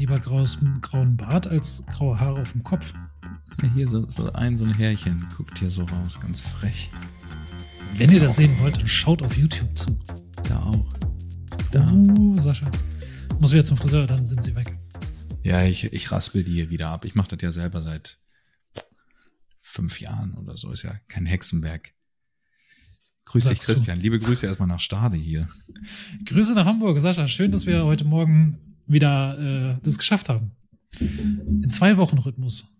lieber graues, grauen Bart als graue Haare auf dem Kopf. Hier so, so ein, so ein Härchen guckt hier so raus, ganz frech. Wenn ihr das sehen wollt, dann schaut auf YouTube zu. Da auch. Da. Uh, Sascha. Muss wieder zum Friseur, dann sind sie weg. Ja, ich, ich raspel die hier wieder ab. Ich mache das ja selber seit fünf Jahren oder so. Ist ja kein Hexenberg. Grüß dich. Christian. Liebe Grüße erstmal nach Stade hier. Grüße nach Hamburg, Sascha. Schön, dass wir heute Morgen wieder äh, das geschafft haben. In zwei Wochen Rhythmus.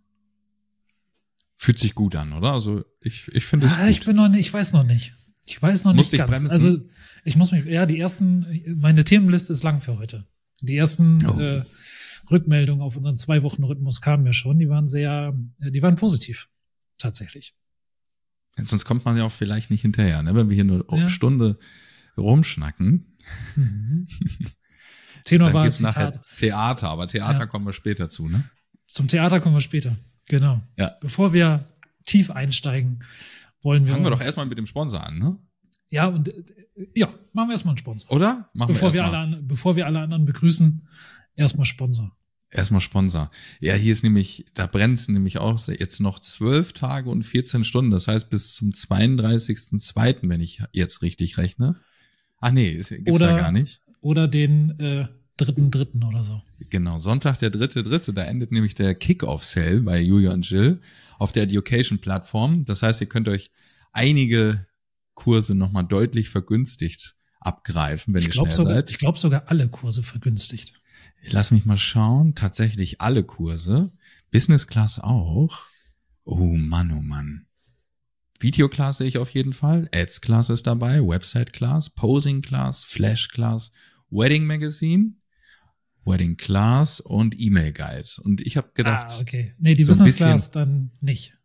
Fühlt sich gut an, oder? Also ich, ich finde es Ah, ich bin noch nicht, ich weiß noch nicht. Ich weiß noch Musst nicht ganz. bremsen? Also ich muss mich, ja, die ersten, meine Themenliste ist lang für heute. Die ersten Oh. äh, Rückmeldungen auf unseren zwei Wochen Rhythmus kamen ja schon. Die waren sehr, äh, die waren positiv. Tatsächlich. Sonst kommt man ja auch vielleicht nicht hinterher, ne? Wenn wir hier nur Ja. eine Stunde rumschnacken, Mhm. Tenor war nachher Zitat. Theater, aber Theater Ja. kommen wir später zu, ne? Zum Theater kommen wir später. Genau. Ja. Bevor wir tief einsteigen, wollen wir Fangen wir doch erstmal mit dem Sponsor an, ne? Ja, und äh, ja, machen wir erstmal einen Sponsor. Oder? Machen bevor, wir erst alle, an, bevor wir alle anderen begrüßen, erstmal Sponsor. Erstmal Sponsor. Ja, hier ist nämlich, da brennt es nämlich auch jetzt noch zwölf Tage und 14 Stunden. Das heißt bis zum 32.02., wenn ich jetzt richtig rechne. Ach nee, es gibt's Oder- ja gar nicht. Oder den äh, dritten, dritten oder so. Genau, Sonntag, der dritte, dritte, da endet nämlich der Kick-Off-Sale bei Julia und Jill auf der Education-Plattform. Das heißt, ihr könnt euch einige Kurse nochmal deutlich vergünstigt abgreifen, wenn Ich ihr glaube schnell sogar, seid. ich glaub sogar alle Kurse vergünstigt. Lass mich mal schauen. Tatsächlich alle Kurse. Business Class auch. Oh Mann, oh Mann. Video Class sehe ich auf jeden Fall. Ads Class ist dabei. Website Class. Posing Class. Flash Class. Wedding Magazine. Wedding Class und E-Mail Guide. Und ich habe gedacht, ah, okay. Nee, die so Business bisschen- Class dann nicht.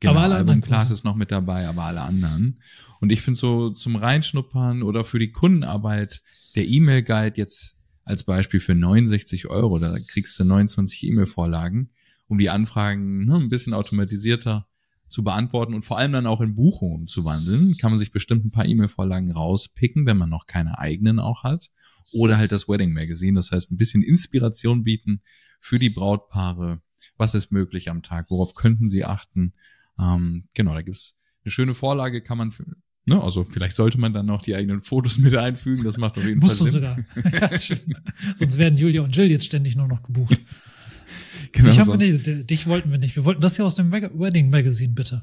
Genau, Aber alle Album anderen Class ist noch mit dabei, aber alle anderen. Und ich finde so zum Reinschnuppern oder für die Kundenarbeit der E-Mail-Guide jetzt als Beispiel für 69 Euro, da kriegst du 29 E-Mail-Vorlagen, um die Anfragen ne, ein bisschen automatisierter zu beantworten und vor allem dann auch in Buchungen umzuwandeln, kann man sich bestimmt ein paar E-Mail-Vorlagen rauspicken, wenn man noch keine eigenen auch hat. Oder halt das Wedding Magazine, das heißt ein bisschen Inspiration bieten für die Brautpaare. Was ist möglich am Tag? Worauf könnten sie achten? Ähm, genau, da gibt's eine schöne Vorlage, kann man, für- ne, also vielleicht sollte man dann noch die eigenen Fotos mit einfügen, das macht auf jeden Musst du Fall Sinn. sogar. ja. Sonst werden Julia und Jill jetzt ständig nur noch gebucht. Genau, dich, haben wir nicht, dich wollten wir nicht. Wir wollten das hier aus dem Wed- Wedding Magazine, bitte.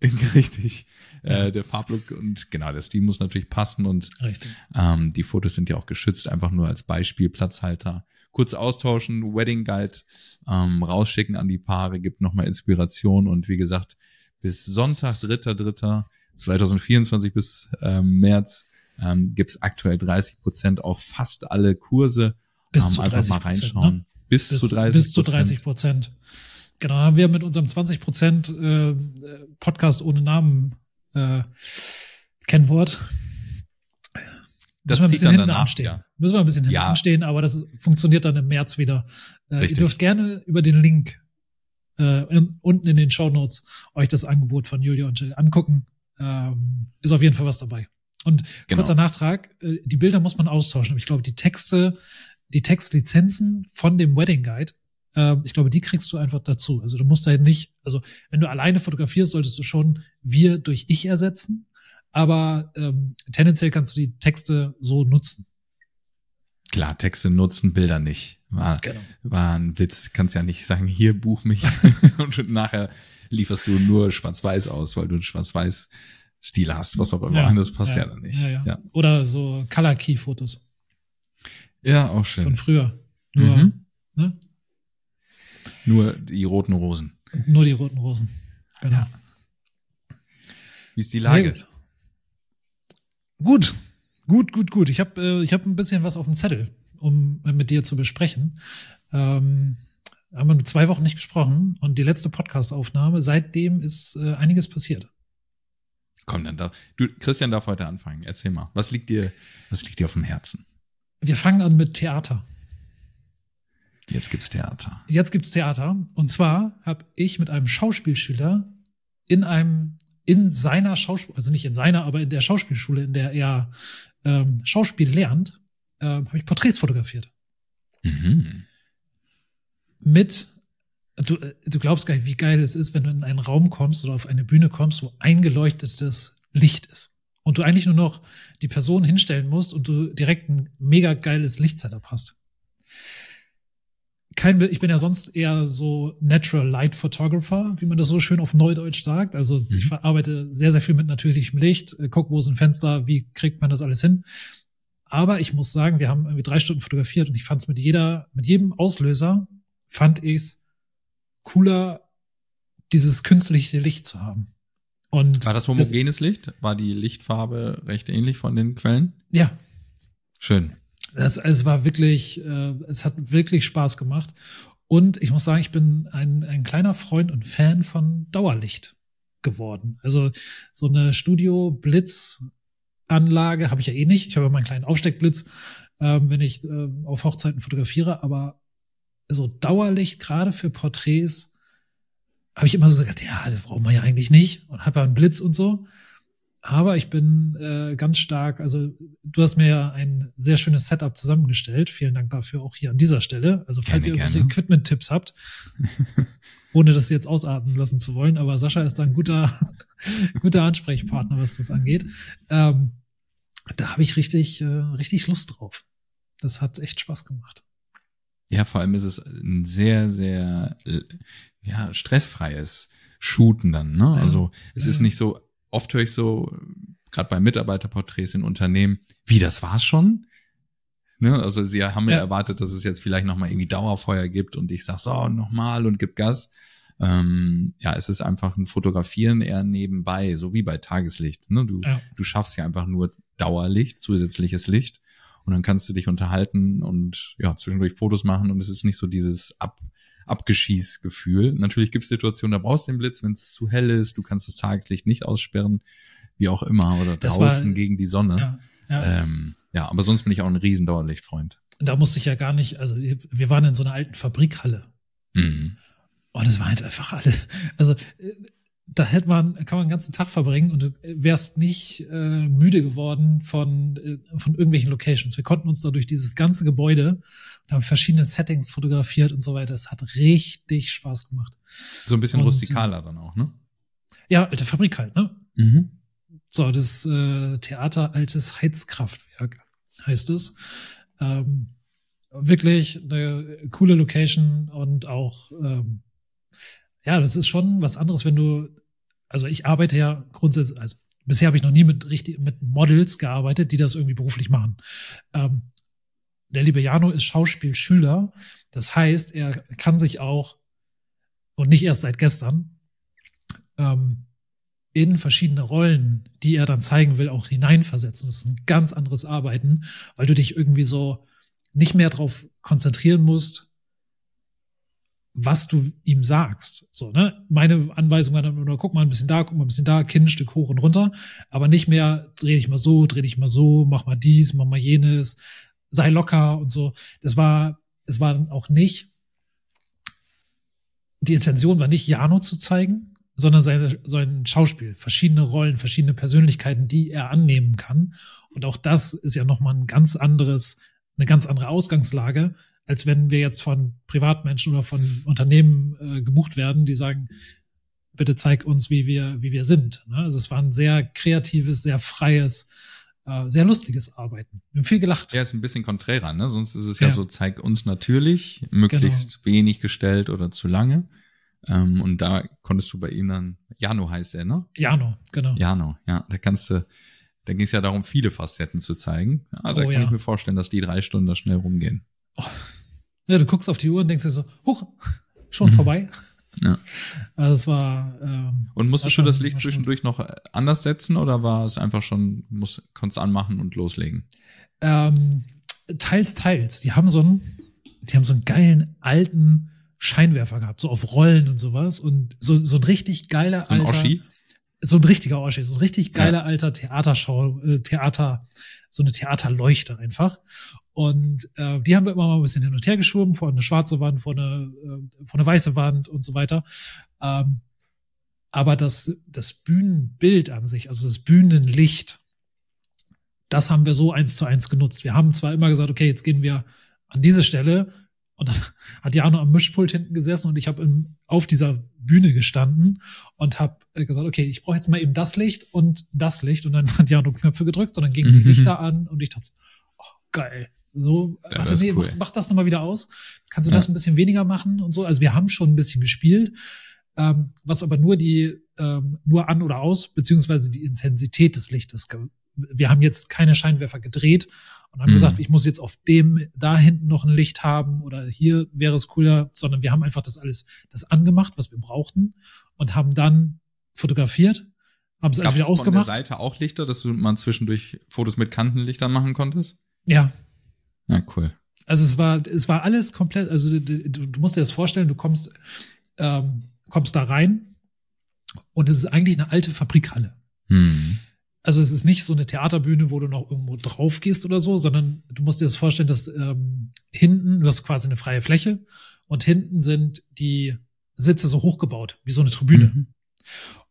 Richtig. Äh, der Farblook und genau, der Stil muss natürlich passen und ähm, die Fotos sind ja auch geschützt, einfach nur als Beispiel, Platzhalter. Kurz austauschen, Wedding Guide ähm, rausschicken an die Paare, gibt nochmal Inspiration und wie gesagt, bis Sonntag, 3.3.2024 bis ähm, März ähm, gibt's aktuell 30 Prozent auf fast alle Kurse. Bis ähm, zu einfach 30 mal reinschauen. Ne? Bis, Bis, zu 30 bis zu 30 Prozent. Genau, haben wir mit unserem 20 Prozent äh, Podcast ohne Namen äh, Kennwort. Das Müssen wir ein bisschen hinten danach, anstehen. ja. Müssen wir ein bisschen hinten Ja. anstehen, aber das funktioniert dann im März wieder. Äh, ihr dürft gerne über den Link äh, in, unten in den Show Notes euch das Angebot von Julia und Jill angucken. Ähm, ist auf jeden Fall was dabei. Und Genau. kurzer Nachtrag, äh, die Bilder muss man austauschen, aber ich glaube, die Texte, die Textlizenzen von dem Wedding Guide, äh, ich glaube, die kriegst du einfach dazu. Also du musst da nicht, also wenn du alleine fotografierst, solltest du schon wir durch ich ersetzen, aber ähm, tendenziell kannst du die Texte so nutzen. Klar, Texte nutzen, Bilder nicht. War, Genau. war ein Witz. Kannst ja nicht sagen, hier buch mich und nachher lieferst du nur schwarz-weiß aus, weil du einen schwarz-weiß-Stil hast, was auch immer. Ja, das passt ja, ja, dann nicht. Ja, ja. ja. Oder so Color Key Fotos ja auch schön. von früher. Nur, Mhm. ne? Nur die roten Rosen. Nur die roten Rosen. Genau. Ja. Wie ist die Sehr Lage? gut. Gut, gut, gut, gut. Ich habe äh, ich hab ein bisschen was auf dem Zettel, um äh, mit dir zu besprechen. Ähm, haben wir zwei Wochen nicht gesprochen und die letzte Podcast-Aufnahme, seitdem ist äh, einiges passiert. Komm, dann da. Du, Christian darf heute anfangen. Erzähl mal. Was liegt dir, was liegt dir auf dem Herzen? Wir fangen an mit Theater. Jetzt gibt's Theater. Jetzt gibt's Theater. Und zwar habe ich mit einem Schauspielschüler in einem, in seiner Schauspiel, also nicht in seiner, aber in der Schauspielschule, in der er ähm, Schauspiel lernt, äh, habe ich Porträts fotografiert. Mhm. mit, du, du glaubst gar nicht, wie geil es ist, wenn du in einen Raum kommst oder auf eine Bühne kommst, wo eingeleuchtetes Licht ist. Und du eigentlich nur noch die Person hinstellen musst und du direkt ein mega geiles Lichtsetup hast. Kein, ich bin ja sonst eher so Natural Light Photographer, wie man das so schön auf Neudeutsch sagt. Also mhm. ich arbeite sehr, sehr viel mit natürlichem Licht, äh, guck, wo sind Fenster, wie kriegt man das alles hin. Aber ich muss sagen, wir haben irgendwie drei Stunden fotografiert und ich fand es mit jeder, mit jedem Auslöser fand ich's cooler, dieses künstliche Licht zu haben. Und war das homogenes das, Licht? War die Lichtfarbe recht ähnlich von den Quellen? Ja. Schön. Das, es war wirklich, äh, es hat wirklich Spaß gemacht. Und ich muss sagen, ich bin ein, ein kleiner Freund und Fan von Dauerlicht geworden. Also so eine Studio-Blitz-Anlage habe ich ja eh nicht. Ich habe meinen kleinen Aufsteckblitz, ähm, wenn ich äh, auf Hochzeiten fotografiere, aber so Dauerlicht, gerade für Porträts, habe ich immer so gesagt, ja, das brauchen wir ja eigentlich nicht und habe ja einen Blitz und so. Aber ich bin äh, ganz stark, also du hast mir ja ein sehr schönes Setup zusammengestellt. Vielen Dank dafür auch hier an dieser Stelle. Also falls gerne, ihr irgendwelche Equipment-Tipps habt, ohne das jetzt ausatmen lassen zu wollen, aber Sascha ist da ein guter, guter Ansprechpartner, was das angeht. Ähm, da habe ich richtig, äh, richtig Lust drauf. Das hat echt Spaß gemacht. Ja, vor allem ist es ein sehr, sehr äh, ja, stressfreies Shooten dann. Ne? Also es ist nicht so, oft höre ich so, gerade bei Mitarbeiterporträts in Unternehmen, wie, das war's schon? Ne? Also sie haben ja. ja erwartet, dass es jetzt vielleicht nochmal irgendwie Dauerfeuer gibt und ich sag so, nochmal und gib Gas. Ähm, ja, es ist einfach ein Fotografieren eher nebenbei, so wie bei Tageslicht. Ne? Du, ja. du schaffst ja einfach nur Dauerlicht, zusätzliches Licht und dann kannst du dich unterhalten und ja, zwischendurch Fotos machen und es ist nicht so dieses Ab Abgeschießgefühl. Natürlich gibt es Situationen, da brauchst du den Blitz, wenn es zu hell ist, du kannst das Tageslicht nicht aussperren, wie auch immer, oder das draußen war, gegen die Sonne. Ja, ja. Ähm, ja, aber sonst bin ich auch ein riesen Dauerlichtfreund. Da musste ich ja gar nicht, also wir waren in so einer alten Fabrikhalle. Mhm. Und es war halt einfach alles, also da hätte man, kann man den ganzen Tag verbringen und du wärst nicht äh, müde geworden von, äh, von irgendwelchen Locations. Wir konnten uns da durch dieses ganze Gebäude und haben verschiedene Settings fotografiert und so weiter. Es hat richtig Spaß gemacht. So ein bisschen und, rustikaler dann auch, ne? Ja, alte Fabrik halt, ne? Mhm. So, das äh, Theater Altes Heizkraftwerk heißt es. Ähm, wirklich eine coole Location und auch ähm, ja, das ist schon was anderes, wenn du, also ich arbeite ja grundsätzlich, also bisher habe ich noch nie mit richtig mit Models gearbeitet, die das irgendwie beruflich machen. Ähm, der liebe Jano ist Schauspielschüler, das heißt, er kann sich auch und nicht erst seit gestern ähm, in verschiedene Rollen, die er dann zeigen will, auch hineinversetzen. Das ist ein ganz anderes Arbeiten, weil du dich irgendwie so nicht mehr darauf konzentrieren musst, was du ihm sagst. So, ne? Meine Anweisung war dann nur, guck mal ein bisschen da, guck mal ein bisschen da, Kinnstück hoch und runter, aber nicht mehr, dreh dich mal so, dreh dich mal so, mach mal dies, mach mal jenes, sei locker und so. Das war, es war auch nicht, die Intention war nicht, Jano zu zeigen, sondern seine, sein Schauspiel, verschiedene Rollen, verschiedene Persönlichkeiten, die er annehmen kann. Und auch das ist ja nochmal ein ganz anderes, eine ganz andere Ausgangslage, als wenn wir jetzt von Privatmenschen oder von Unternehmen äh, gebucht werden, die sagen, bitte zeig uns, wie wir, wie wir sind. Ne? Also es war ein sehr kreatives, sehr freies, äh, sehr lustiges Arbeiten. Wir haben viel gelacht. Ja, ist ein bisschen konträrer, ne? Sonst ist es ja, ja so, zeig uns natürlich, möglichst genau. wenig gestellt oder zu lange. Ähm, und da konntest du bei ihm dann, Jano heißt er, ne? Jano, genau. Jano, ja. Da kannst du, da ging es ja darum, viele Facetten zu zeigen. Ja, da oh, kann ja. ich mir vorstellen, dass die drei Stunden da schnell rumgehen. Oh, ja, du guckst auf die Uhr und denkst dir so, huch, schon mhm. vorbei. Ja. Also es war. Ähm, und musstest du das Licht zwischendurch noch anders setzen oder war es einfach schon, muss, konntest anmachen und loslegen? Ähm, teils, teils. Die haben so einen, die haben so einen geilen alten Scheinwerfer gehabt, so auf Rollen und sowas und so, so ein richtig geiler so ein alter. Oschi? So ein richtiger Oschi, so ein richtig geiler ja. alter Theaterschau, äh, Theater, so eine Theaterleuchte einfach. Und äh, die haben wir immer mal ein bisschen hin und her geschoben, vor eine schwarze Wand, vor eine, äh, vor eine weiße Wand und so weiter. Ähm, aber das, das Bühnenbild an sich, also das Bühnenlicht, das haben wir so eins zu eins genutzt. Wir haben zwar immer gesagt, okay, jetzt gehen wir an diese Stelle Und dann hat Jano am Mischpult hinten gesessen und ich habe auf dieser Bühne gestanden und habe gesagt, okay, ich brauche jetzt mal eben das Licht und das Licht. Und dann hat Jano Knöpfe gedrückt und dann gingen die Lichter an und ich dachte, oh, geil. So, Ja, warte, nee, cool. mach, mach das nochmal wieder aus. Kannst du Ja. das ein bisschen weniger machen und so? Also wir haben schon ein bisschen gespielt, ähm, was aber nur die, ähm, nur an oder aus, beziehungsweise die Intensität des Lichtes. Wir haben jetzt keine Scheinwerfer gedreht und haben Mhm. gesagt, ich muss jetzt auf dem da hinten noch ein Licht haben oder hier wäre es cooler, sondern wir haben einfach das alles, das angemacht, was wir brauchten und haben dann fotografiert, haben es also wieder von der ausgemacht. Seite auch Lichter, dass du mal zwischendurch Fotos mit Kantenlichtern machen konntest? Ja, Ja, cool. Also es war, es war alles komplett, also du, du musst dir das vorstellen, du kommst, ähm, kommst da rein und es ist eigentlich eine alte Fabrikhalle. Hm. Also es ist nicht so eine Theaterbühne, wo du noch irgendwo drauf gehst oder so, sondern du musst dir das vorstellen, dass ähm, hinten, du hast quasi eine freie Fläche und hinten sind die Sitze so hochgebaut, wie so eine Tribüne. Mhm.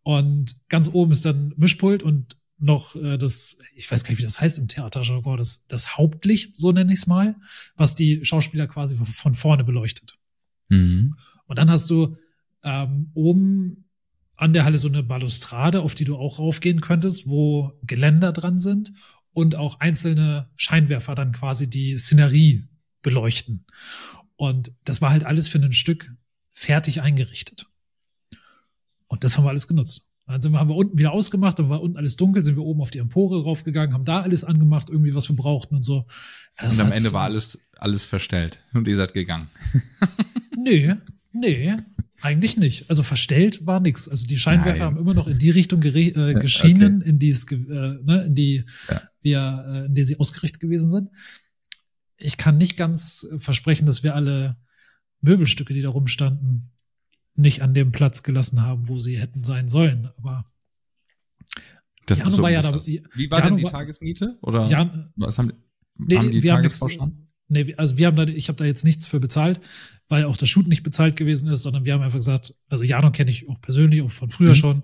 Und ganz oben ist dann Mischpult und noch äh, das, ich weiß gar nicht, wie das heißt im Theaterjargon, das, das Hauptlicht, so nenne ich es mal, was die Schauspieler quasi von- vorne beleuchtet. Mhm. Und dann hast du ähm, oben an der Halle so eine Balustrade, auf die du auch raufgehen könntest, wo Geländer dran sind und auch einzelne Scheinwerfer dann quasi die Szenerie beleuchten. Und das war halt alles für ein Stück fertig eingerichtet. Und das haben wir alles genutzt. Dann sind wir, haben wir unten wieder ausgemacht, dann war unten alles dunkel, sind wir oben auf die Empore raufgegangen, haben da alles angemacht, irgendwie was wir brauchten und so. Das Und am Ende war alles, alles verstellt. Und ihr seid gegangen. Nee, nee, eigentlich nicht. Also verstellt war nix. Also die Scheinwerfer Nein. haben immer noch in die Richtung äh, geschienen, in die es, ge- äh, ne, in die Ja. wir, äh, in die sie ausgerichtet gewesen sind. Ich kann nicht ganz äh, versprechen, dass wir alle Möbelstücke, die da rumstanden, nicht an dem Platz gelassen haben, wo sie hätten sein sollen. Aber Das ist so war ja da-. Wie war denn die war- Tagesmiete? Oder ja, was haben, Nee, haben die wir haben nichts- Tagespauschalen? Nee, also wir haben da, ich habe da jetzt nichts für bezahlt, weil auch das Shoot nicht bezahlt gewesen ist, sondern wir haben einfach gesagt, also Jano kenne ich auch persönlich, auch von früher Mhm. schon.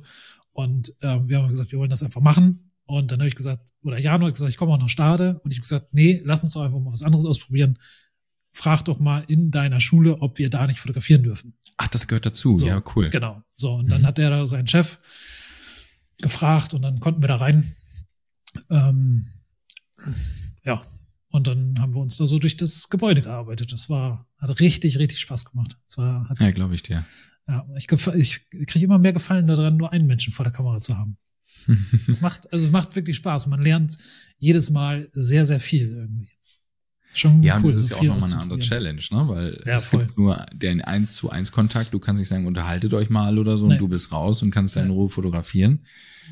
Und ähm, wir haben gesagt, wir wollen das einfach machen. Und dann habe ich gesagt, oder Jano hat gesagt, ich komme auch nach Stade. Und ich habe gesagt, nee, lass uns doch einfach mal was anderes ausprobieren. Frag doch mal in deiner Schule, ob wir da nicht fotografieren dürfen. Ach, das gehört dazu. So, ja, cool. Genau. So, und dann Mhm. hat der da seinen Chef gefragt und dann konnten wir da rein. Ähm, ja. Und dann haben wir uns da so durch das Gebäude gearbeitet. Das war, hat richtig, richtig Spaß gemacht. Das war, hat, Ja, ja, glaube ich dir. ich, gef- ich kriege immer mehr Gefallen daran, nur einen Menschen vor der Kamera zu haben. Es macht, also macht wirklich Spaß. Man lernt jedes Mal sehr, sehr viel irgendwie. Schon Ja, cool, das ist so ja auch nochmal eine andere. Challenge, ne? Weil Ja, es voll. gibt nur den 1 zu 1 Kontakt. Du kannst nicht sagen, unterhaltet euch mal oder so Nee. und du bist raus und kannst in Nee. Ruhe fotografieren.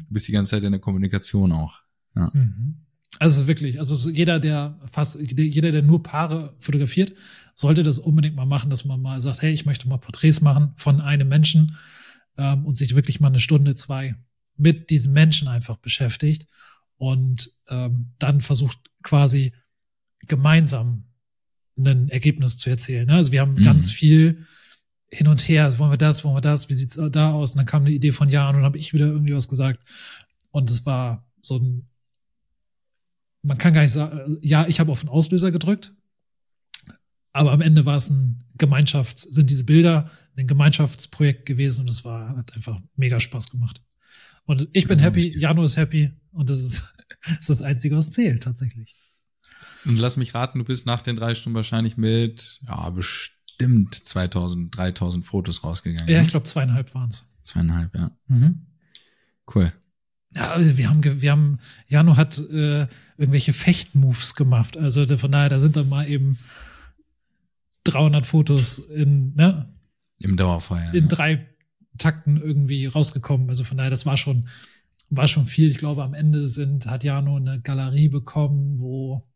Du bist die ganze Zeit in der Kommunikation auch. Mhm. Also wirklich, also so jeder, der fast, jeder, der nur Paare fotografiert, sollte das unbedingt mal machen, dass man mal sagt, hey, ich möchte mal Porträts machen von einem Menschen ähm, und sich wirklich mal eine Stunde, zwei mit diesem Menschen einfach beschäftigt und ähm, dann versucht quasi gemeinsam ein Ergebnis zu erzielen. Ne? Also wir haben Mhm. ganz viel hin und her, wollen wir das, wollen wir das, wie sieht's da aus? Und dann kam eine Idee von Jan und dann habe ich wieder irgendwie was gesagt. Und es war so ein, man kann gar nicht sagen, ja, ich habe auf den Auslöser gedrückt, aber am Ende war es ein Gemeinschafts, sind diese Bilder ein Gemeinschaftsprojekt gewesen und es war, hat einfach mega Spaß gemacht. Und ich bin happy, Jano ist happy und das ist, das ist das Einzige, was zählt tatsächlich. Und lass mich raten, du bist nach den drei Stunden wahrscheinlich mit, ja, bestimmt 2000, 3000 Fotos rausgegangen. Ja, ne? ich glaube zweieinhalb waren's. Zweieinhalb, ja. Mhm. Cool. Ja, also wir haben, wir haben, Jano hat äh, irgendwelche Fechtmoves gemacht. Also von daher, da sind dann mal eben 300 Fotos in, ne, Im Dauerfeuer. in ja. drei Takten irgendwie rausgekommen. Also von daher, das war schon, war schon viel. Ich glaube, am Ende sind, hat Jano eine Galerie bekommen, wo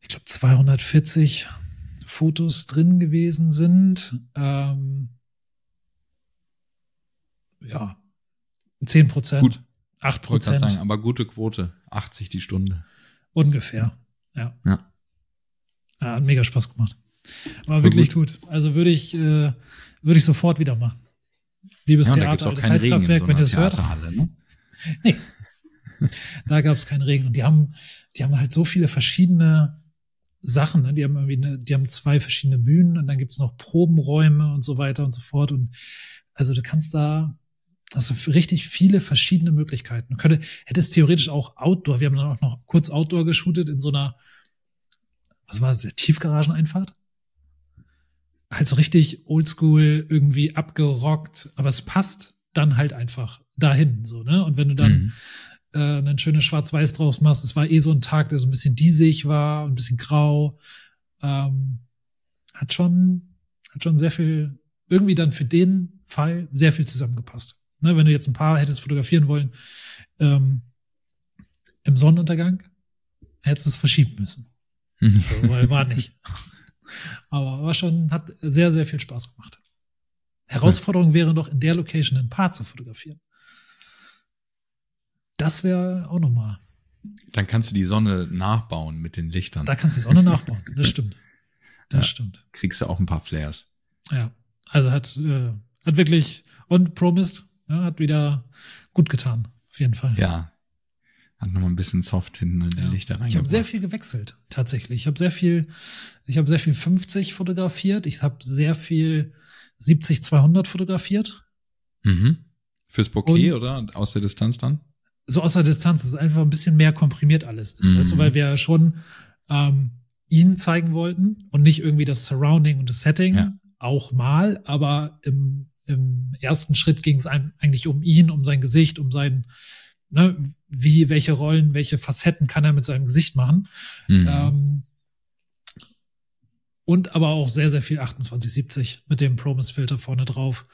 ich glaube 240 Fotos drin gewesen sind. Ähm, ja, 10 Prozent, Gut. 8 Ich wollte gerade Prozent sagen, aber gute Quote. 80 die Stunde. ungefähr. Ja. Ja. ja. Hat mega Spaß gemacht. War wirklich gut. Also würde ich, äh, würde ich sofort wieder machen. Liebes Ja, und da Theater, auch das keinen Regen in Heizkraftwerk, so wenn ihr es hört. Ne? Nee. da gab es keinen Regen. Und die haben, die haben halt so viele verschiedene Sachen. Ne? Die haben irgendwie eine, die haben zwei verschiedene Bühnen und dann gibt's noch Probenräume und so weiter und so fort. Und also du kannst da, du richtig viele verschiedene Möglichkeiten. Du könntest, hättest theoretisch auch Outdoor, wir haben dann auch noch kurz Outdoor geshootet in so einer, was war das, Tiefgarageneinfahrt? Halt so richtig oldschool, irgendwie abgerockt, aber es passt dann halt einfach dahin, so, ne? Und wenn du dann mhm äh, ein schönes Schwarz-Weiß draus machst. Es war eh so ein Tag, der so ein bisschen diesig war und ein bisschen grau. Ähm, hat schon, hat schon sehr viel, irgendwie dann für den Fall sehr viel zusammengepasst. Ne, wenn du jetzt ein paar hättest fotografieren wollen, ähm, im Sonnenuntergang, hättest du es verschieben müssen. So, weil war nicht. Aber war schon, hat sehr, sehr viel Spaß gemacht. Herausforderung wäre noch in der Location ein Paar zu fotografieren. Das wäre auch nochmal. Dann kannst du die Sonne nachbauen mit den Lichtern. Da kannst du die Sonne nachbauen. Das stimmt. Das ja, stimmt. Kriegst du auch ein paar Flares. Ja. Also hat, äh, hat wirklich und Promised ja, hat wieder gut getan. Auf jeden Fall. Ja. Hat nochmal ein bisschen soft hinten in den ja. Lichter Ich habe sehr viel gewechselt, tatsächlich. Ich habe sehr viel, ich habe sehr viel 50 fotografiert. Ich habe sehr viel 70, 200 fotografiert. Mhm. Fürs Bouquet und, oder aus der Distanz dann? so aus der Distanz ist einfach ein bisschen mehr komprimiert alles ist, mhm. weißt du, weil wir schon ähm, ihn zeigen wollten und nicht irgendwie das Surrounding und das Setting ja. auch mal, aber im, im ersten Schritt ging es eigentlich um ihn, um sein Gesicht, um sein, ne, wie, welche Rollen, welche Facetten kann er mit seinem Gesicht machen. Mhm. Ähm, und aber auch sehr, sehr viel 2870 mit dem Promise-Filter vorne drauf,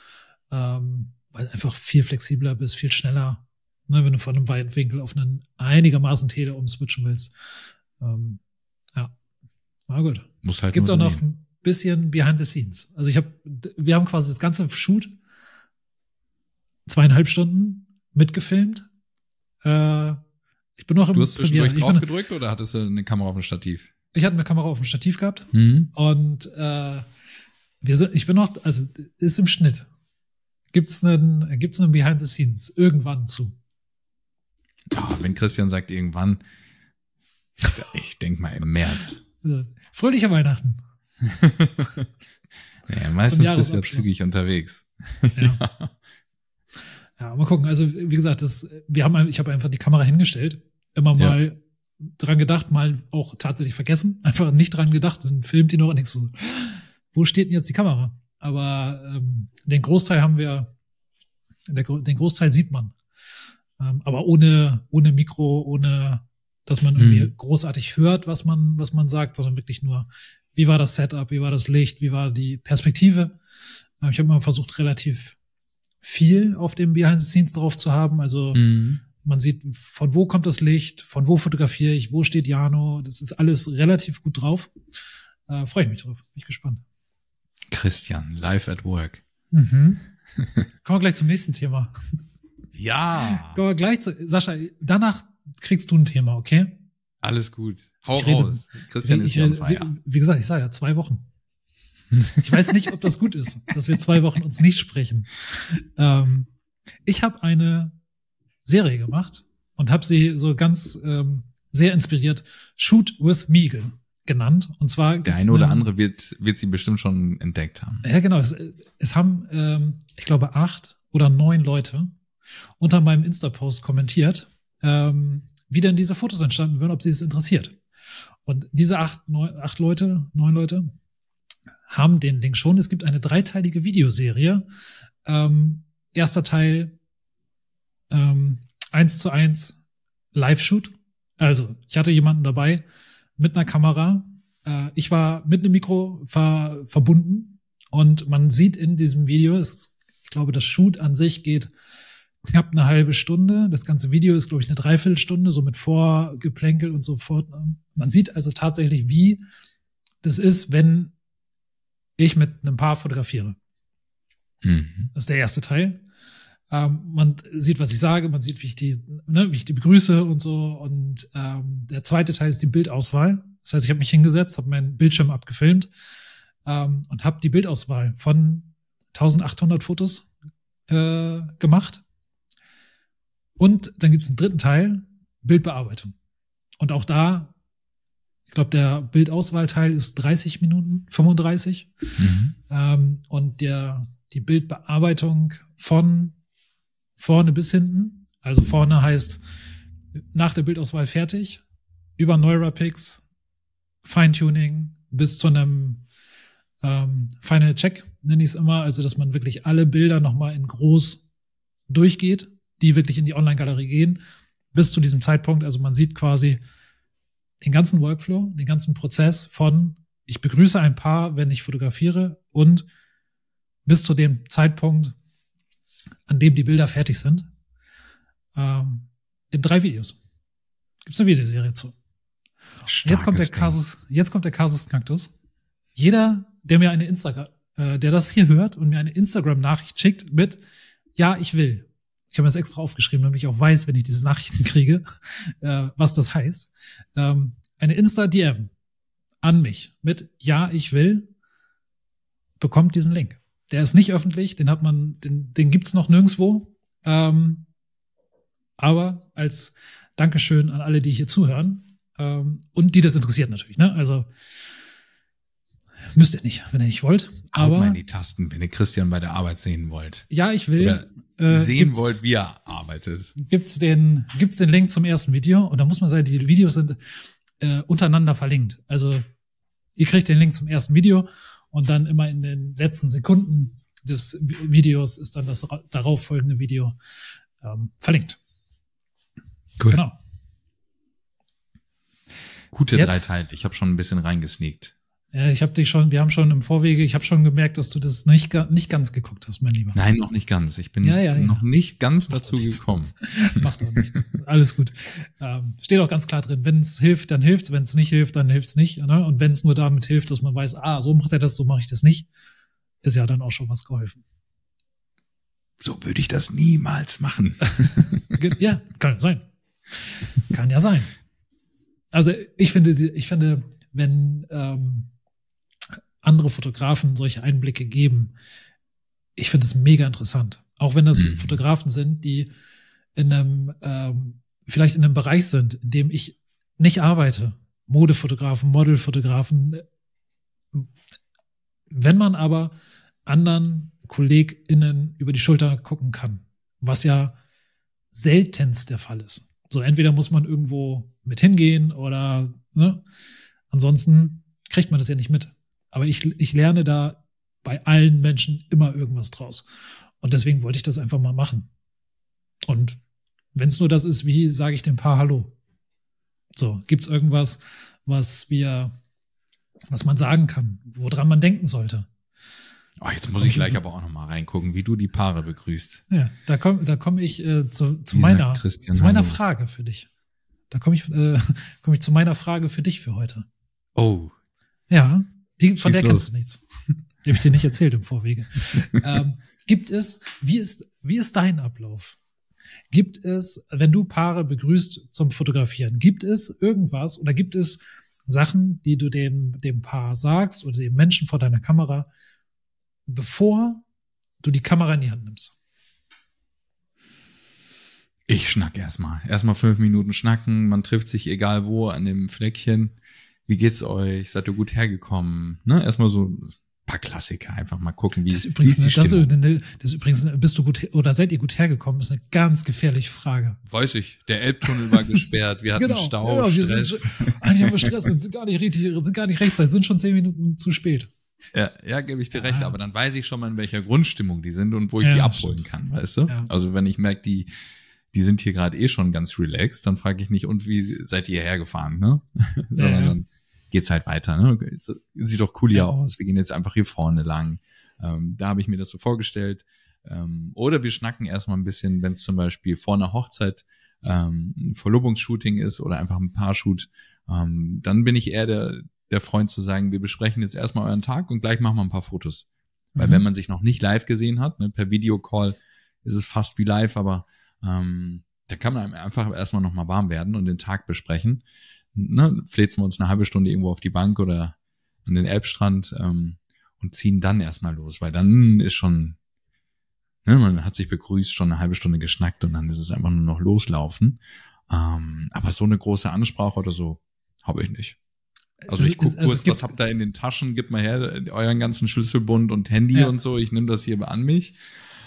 ähm, weil einfach viel flexibler bist, viel schneller ne, wenn du von einem weiten Winkel auf einen einigermaßen Tele umswitchen willst. Ähm, ja, na gut. Muss halt Gibt auch noch ein bisschen Behind the Scenes. Also ich habe, wir haben quasi das ganze Shoot zweieinhalb Stunden mitgefilmt. Äh, ich bin noch im Du hast zwischendurch drauf gedrückt oder hattest du eine Kamera auf dem Stativ? Ich hatte eine Kamera auf dem Stativ gehabt mhm. und äh, wir sind, ich bin noch, also ist im Schnitt. Gibt's einen, gibt's einen Behind the Scenes irgendwann zu? Ja, wenn Christian sagt irgendwann, ich denke mal im März. Fröhliche Weihnachten. ja, meistens bist du ja zügig unterwegs. Ja. ja, mal gucken. Also, wie gesagt, das, wir haben, ich habe einfach die Kamera hingestellt, immer mal ja. dran gedacht, mal auch tatsächlich vergessen, einfach nicht dran gedacht und filmt die noch und denkst so, wo steht denn jetzt die Kamera? Aber ähm, den Großteil haben wir, der, den Großteil sieht man. Ähm, aber ohne, ohne Mikro, ohne, dass man irgendwie mhm. großartig hört, was man, was man sagt, sondern wirklich nur, wie war das Setup, wie war das Licht, wie war die Perspektive. Äh, ich habe mal versucht, relativ viel auf dem Behind the Scenes drauf zu haben. Also mhm. man sieht, von wo kommt das Licht, von wo fotografiere ich, wo steht Jano. Das ist alles relativ gut drauf. Äh, Freue ich mich drauf. Bin ich gespannt. Christian, live at work. Mhm. Kommen wir gleich zum nächsten Thema. Ja. Kommen wir gleich zu, Sascha, danach kriegst du ein Thema, okay? Alles gut. Hau ich raus. Rede, Christian ist hier on Wie, wie gesagt, ich sage ja, zwei Wochen. Ich weiß nicht, ob das gut ist, dass wir zwei Wochen uns nicht sprechen. Ähm, ich habe eine Serie gemacht und habe sie so ganz ähm, sehr inspiriert Shoot with Meagle genannt. Und zwar der eine oder andere wird wird sie bestimmt schon entdeckt haben. Ja, genau. Es, es haben, ähm, ich glaube, acht oder neun Leute unter meinem Insta-Post kommentiert, ähm, wie denn diese Fotos entstanden würden, ob sie es interessiert. Und diese acht, neun, acht Leute, neun Leute haben den Link schon. Es gibt eine dreiteilige Videoserie. Ähm, erster Teil ähm, eins zu eins Live-Shoot. Also, ich hatte jemanden dabei mit einer Kamera. Äh, ich war mit einem Mikro ver verbunden und man sieht in diesem Video, es, ich glaube, das Shoot an sich geht knapp eine halbe Stunde. Das ganze Video ist, glaube ich, eine Dreiviertelstunde, so mit Vorgeplänkel und so fort. Man sieht also tatsächlich, wie das ist, wenn ich mit einem Paar fotografiere. Mhm. Das ist der erste Teil. Ähm, man sieht, was ich sage, man sieht, wie ich die, ne, wie ich die begrüße und so. Und ähm, der zweite Teil ist die Bildauswahl. Das heißt, ich habe mich hingesetzt, habe meinen Bildschirm abgefilmt ähm, und habe die Bildauswahl von 1800 Fotos äh, gemacht und dann gibt es einen dritten Teil, Bildbearbeitung. Und auch da Ich glaube, der Bildauswahlteil ist 30 Minuten, 35. Mhm. Ähm, und der, die Bildbearbeitung von vorne bis hinten, also vorne heißt nach der Bildauswahl fertig, über Neurapix, Feintuning bis zu einem ähm, Final Check, nenne ich es immer, also dass man wirklich alle Bilder nochmal in groß durchgeht, die wirklich in die Online-Galerie gehen, bis zu diesem Zeitpunkt. Also man sieht quasi den ganzen Workflow, den ganzen Prozess von ich begrüße ein Paar, wenn ich fotografiere und bis zu dem Zeitpunkt, an dem die Bilder fertig sind, ähm, in drei Videos. Gibt es eine Videoserie zu. jetzt kommt der Kasus, jetzt kommt der Kasus Knacktus. Jeder, der mir eine Instagram, äh, der das hier hört und mir eine Instagram-Nachricht schickt mit, ja, ich will. Ich habe das extra aufgeschrieben, damit ich auch weiß, wenn ich diese Nachrichten kriege, äh, was das heißt. Ähm, eine Insta-DM an mich mit Ja, ich will, bekommt diesen Link. Der ist nicht öffentlich, den hat man, den, den gibt's noch nirgendwo. Ähm, aber als Dankeschön an alle, die hier zuhören ähm, und die das interessiert natürlich. Ne? Also müsst ihr nicht, wenn ihr nicht wollt. Aber mal in die Tasten, wenn ihr Christian bei der Arbeit sehen wollt. Ja, ich will. Oder äh, sehen wollt, wie er arbeitet. Gibt's den, gibt's den Link zum ersten Video und da muss man sagen, die Videos sind äh, untereinander verlinkt. Also ihr kriegt den Link zum ersten Video und dann immer in den letzten Sekunden des Videos ist dann das darauf folgende Video ähm, verlinkt. Cool. Genau. Gute Jetzt, drei Teile. Ich habe schon ein bisschen reingesneakt. Ja, ich habe dich schon, wir haben schon im Vorwege, ich habe schon gemerkt, dass du das nicht, nicht ganz geguckt hast, mein Lieber. Nein, noch nicht ganz. Ich bin ja, ja, ja. noch nicht ganz Macht dazu gekommen. Macht doch nichts. Alles gut. Ähm, steht auch ganz klar drin, wenn es hilft, dann hilft's, wenn es nicht hilft, dann hilft's nicht. Ne? Und wenn es nur damit hilft, dass man weiß, ah, so macht er das, so mache ich das nicht, ist ja dann auch schon was geholfen. So würde ich das niemals machen. ja, kann sein. Kann ja sein. Also ich finde, ich finde, wenn ähm, andere Fotografen solche Einblicke geben, ich finde es mega interessant. Auch wenn das mhm. Fotografen sind, die in einem, ähm, vielleicht in einem Bereich sind, in dem ich nicht arbeite. Modefotografen, Modelfotografen. Wenn man aber anderen KollegInnen über die Schulter gucken kann, was ja seltenst der Fall ist. So, entweder muss man irgendwo mit hingehen oder, ne? Ansonsten kriegt man das ja nicht mit. Aber ich, ich lerne da bei allen Menschen immer irgendwas draus. Und deswegen wollte ich das einfach mal machen. Und wenn es nur das ist, wie sage ich dem Paar Hallo? So, gibt's irgendwas, was wir, was man sagen kann, woran man denken sollte? Oh, jetzt muss ich gleich aber auch noch mal reingucken, wie du die Paare begrüßt. Ja, da komme da komm ich äh, zu, zu meiner, zu meiner Frage für dich. Da komme ich, äh, komm ich zu meiner Frage für dich für heute. Oh. Ja, die, von der los. kennst du nichts. Die habe ich dir nicht erzählt im Vorwege. ähm, gibt es, wie ist, wie ist dein Ablauf? Gibt es, wenn du Paare begrüßt zum Fotografieren, gibt es irgendwas oder gibt es Sachen, die du dem, dem Paar sagst oder dem Menschen vor deiner Kamera, bevor du die Kamera in die Hand nimmst? Ich schnack erstmal. Erstmal fünf Minuten schnacken. Man trifft sich egal wo an dem Fleckchen. Wie geht's euch? Seid ihr gut hergekommen? Ne? Erstmal so ein paar Klassiker. Einfach mal gucken, wie das ist übrigens, wie das, das ist übrigens, bist du gut oder seid ihr gut hergekommen? Das ist eine ganz gefährliche Frage. Weiß ich. Der Elbtunnel war gesperrt. Wir hatten genau. Stau. Ja, wir Stress. Sind, eigentlich haben wir Stress und sind gar nicht richtig, sind gar nicht rechtzeitig, sind schon zehn Minuten zu spät. Ja, ja, gebe ich dir recht, aber dann weiß ich schon mal, in welcher Grundstimmung die sind und wo ich ja, die abholen stimmt. kann, weißt du? Ja. Also wenn ich merke, die, die sind hier gerade eh schon ganz relaxed, dann frage ich nicht, und wie seid ihr hierher gefahren, ne? Sondern dann geht's halt weiter, ne? Sieht doch cool hier aus, wir gehen jetzt einfach hier vorne lang. Ähm, da habe ich mir das so vorgestellt. Ähm, oder wir schnacken erstmal ein bisschen, wenn es zum Beispiel vor einer Hochzeit ähm, ein Verlobungsshooting ist oder einfach ein Paarshoot, ähm, dann bin ich eher der, der Freund zu sagen, wir besprechen jetzt erstmal euren Tag und gleich machen wir ein paar Fotos. Weil mhm. wenn man sich noch nicht live gesehen hat, ne, per Videocall ist es fast wie live, aber ähm, da kann man einfach erstmal nochmal warm werden und den Tag besprechen. Ne, fläzen wir uns eine halbe Stunde irgendwo auf die Bank oder an den Elbstrand ähm, und ziehen dann erstmal los, weil dann ist schon, ne, man hat sich begrüßt, schon eine halbe Stunde geschnackt und dann ist es einfach nur noch loslaufen. Ähm, aber so eine große Ansprache oder so habe ich nicht. Also ich gucke kurz, was habt ihr in den Taschen, gib mal her euren ganzen Schlüsselbund und Handy ja. und so, ich nehme das hier an mich.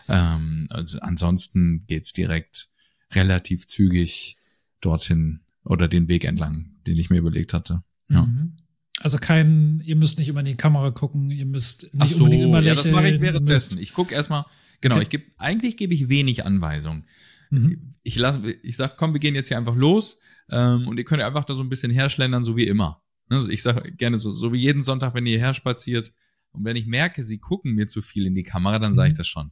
Ähm, also ansonsten geht's direkt relativ zügig dorthin oder den Weg entlang, den ich mir überlegt hatte. Ja. Mhm. Also kein, ihr müsst nicht immer in die Kamera gucken, ihr müsst nicht Ach so, unbedingt immer lächeln. Ja, das mache ich währenddessen. Ich gucke erstmal, genau, okay. ich gebe, eigentlich gebe ich wenig Anweisungen. Mhm. Ich lass, ich sag, komm, wir gehen jetzt hier einfach los ähm, und ihr könnt einfach da so ein bisschen herschlendern, so wie immer. Also ich sage gerne so, so wie jeden Sonntag, wenn ihr her spaziert und wenn ich merke, sie gucken mir zu viel in die Kamera, dann sage ich mhm. das schon.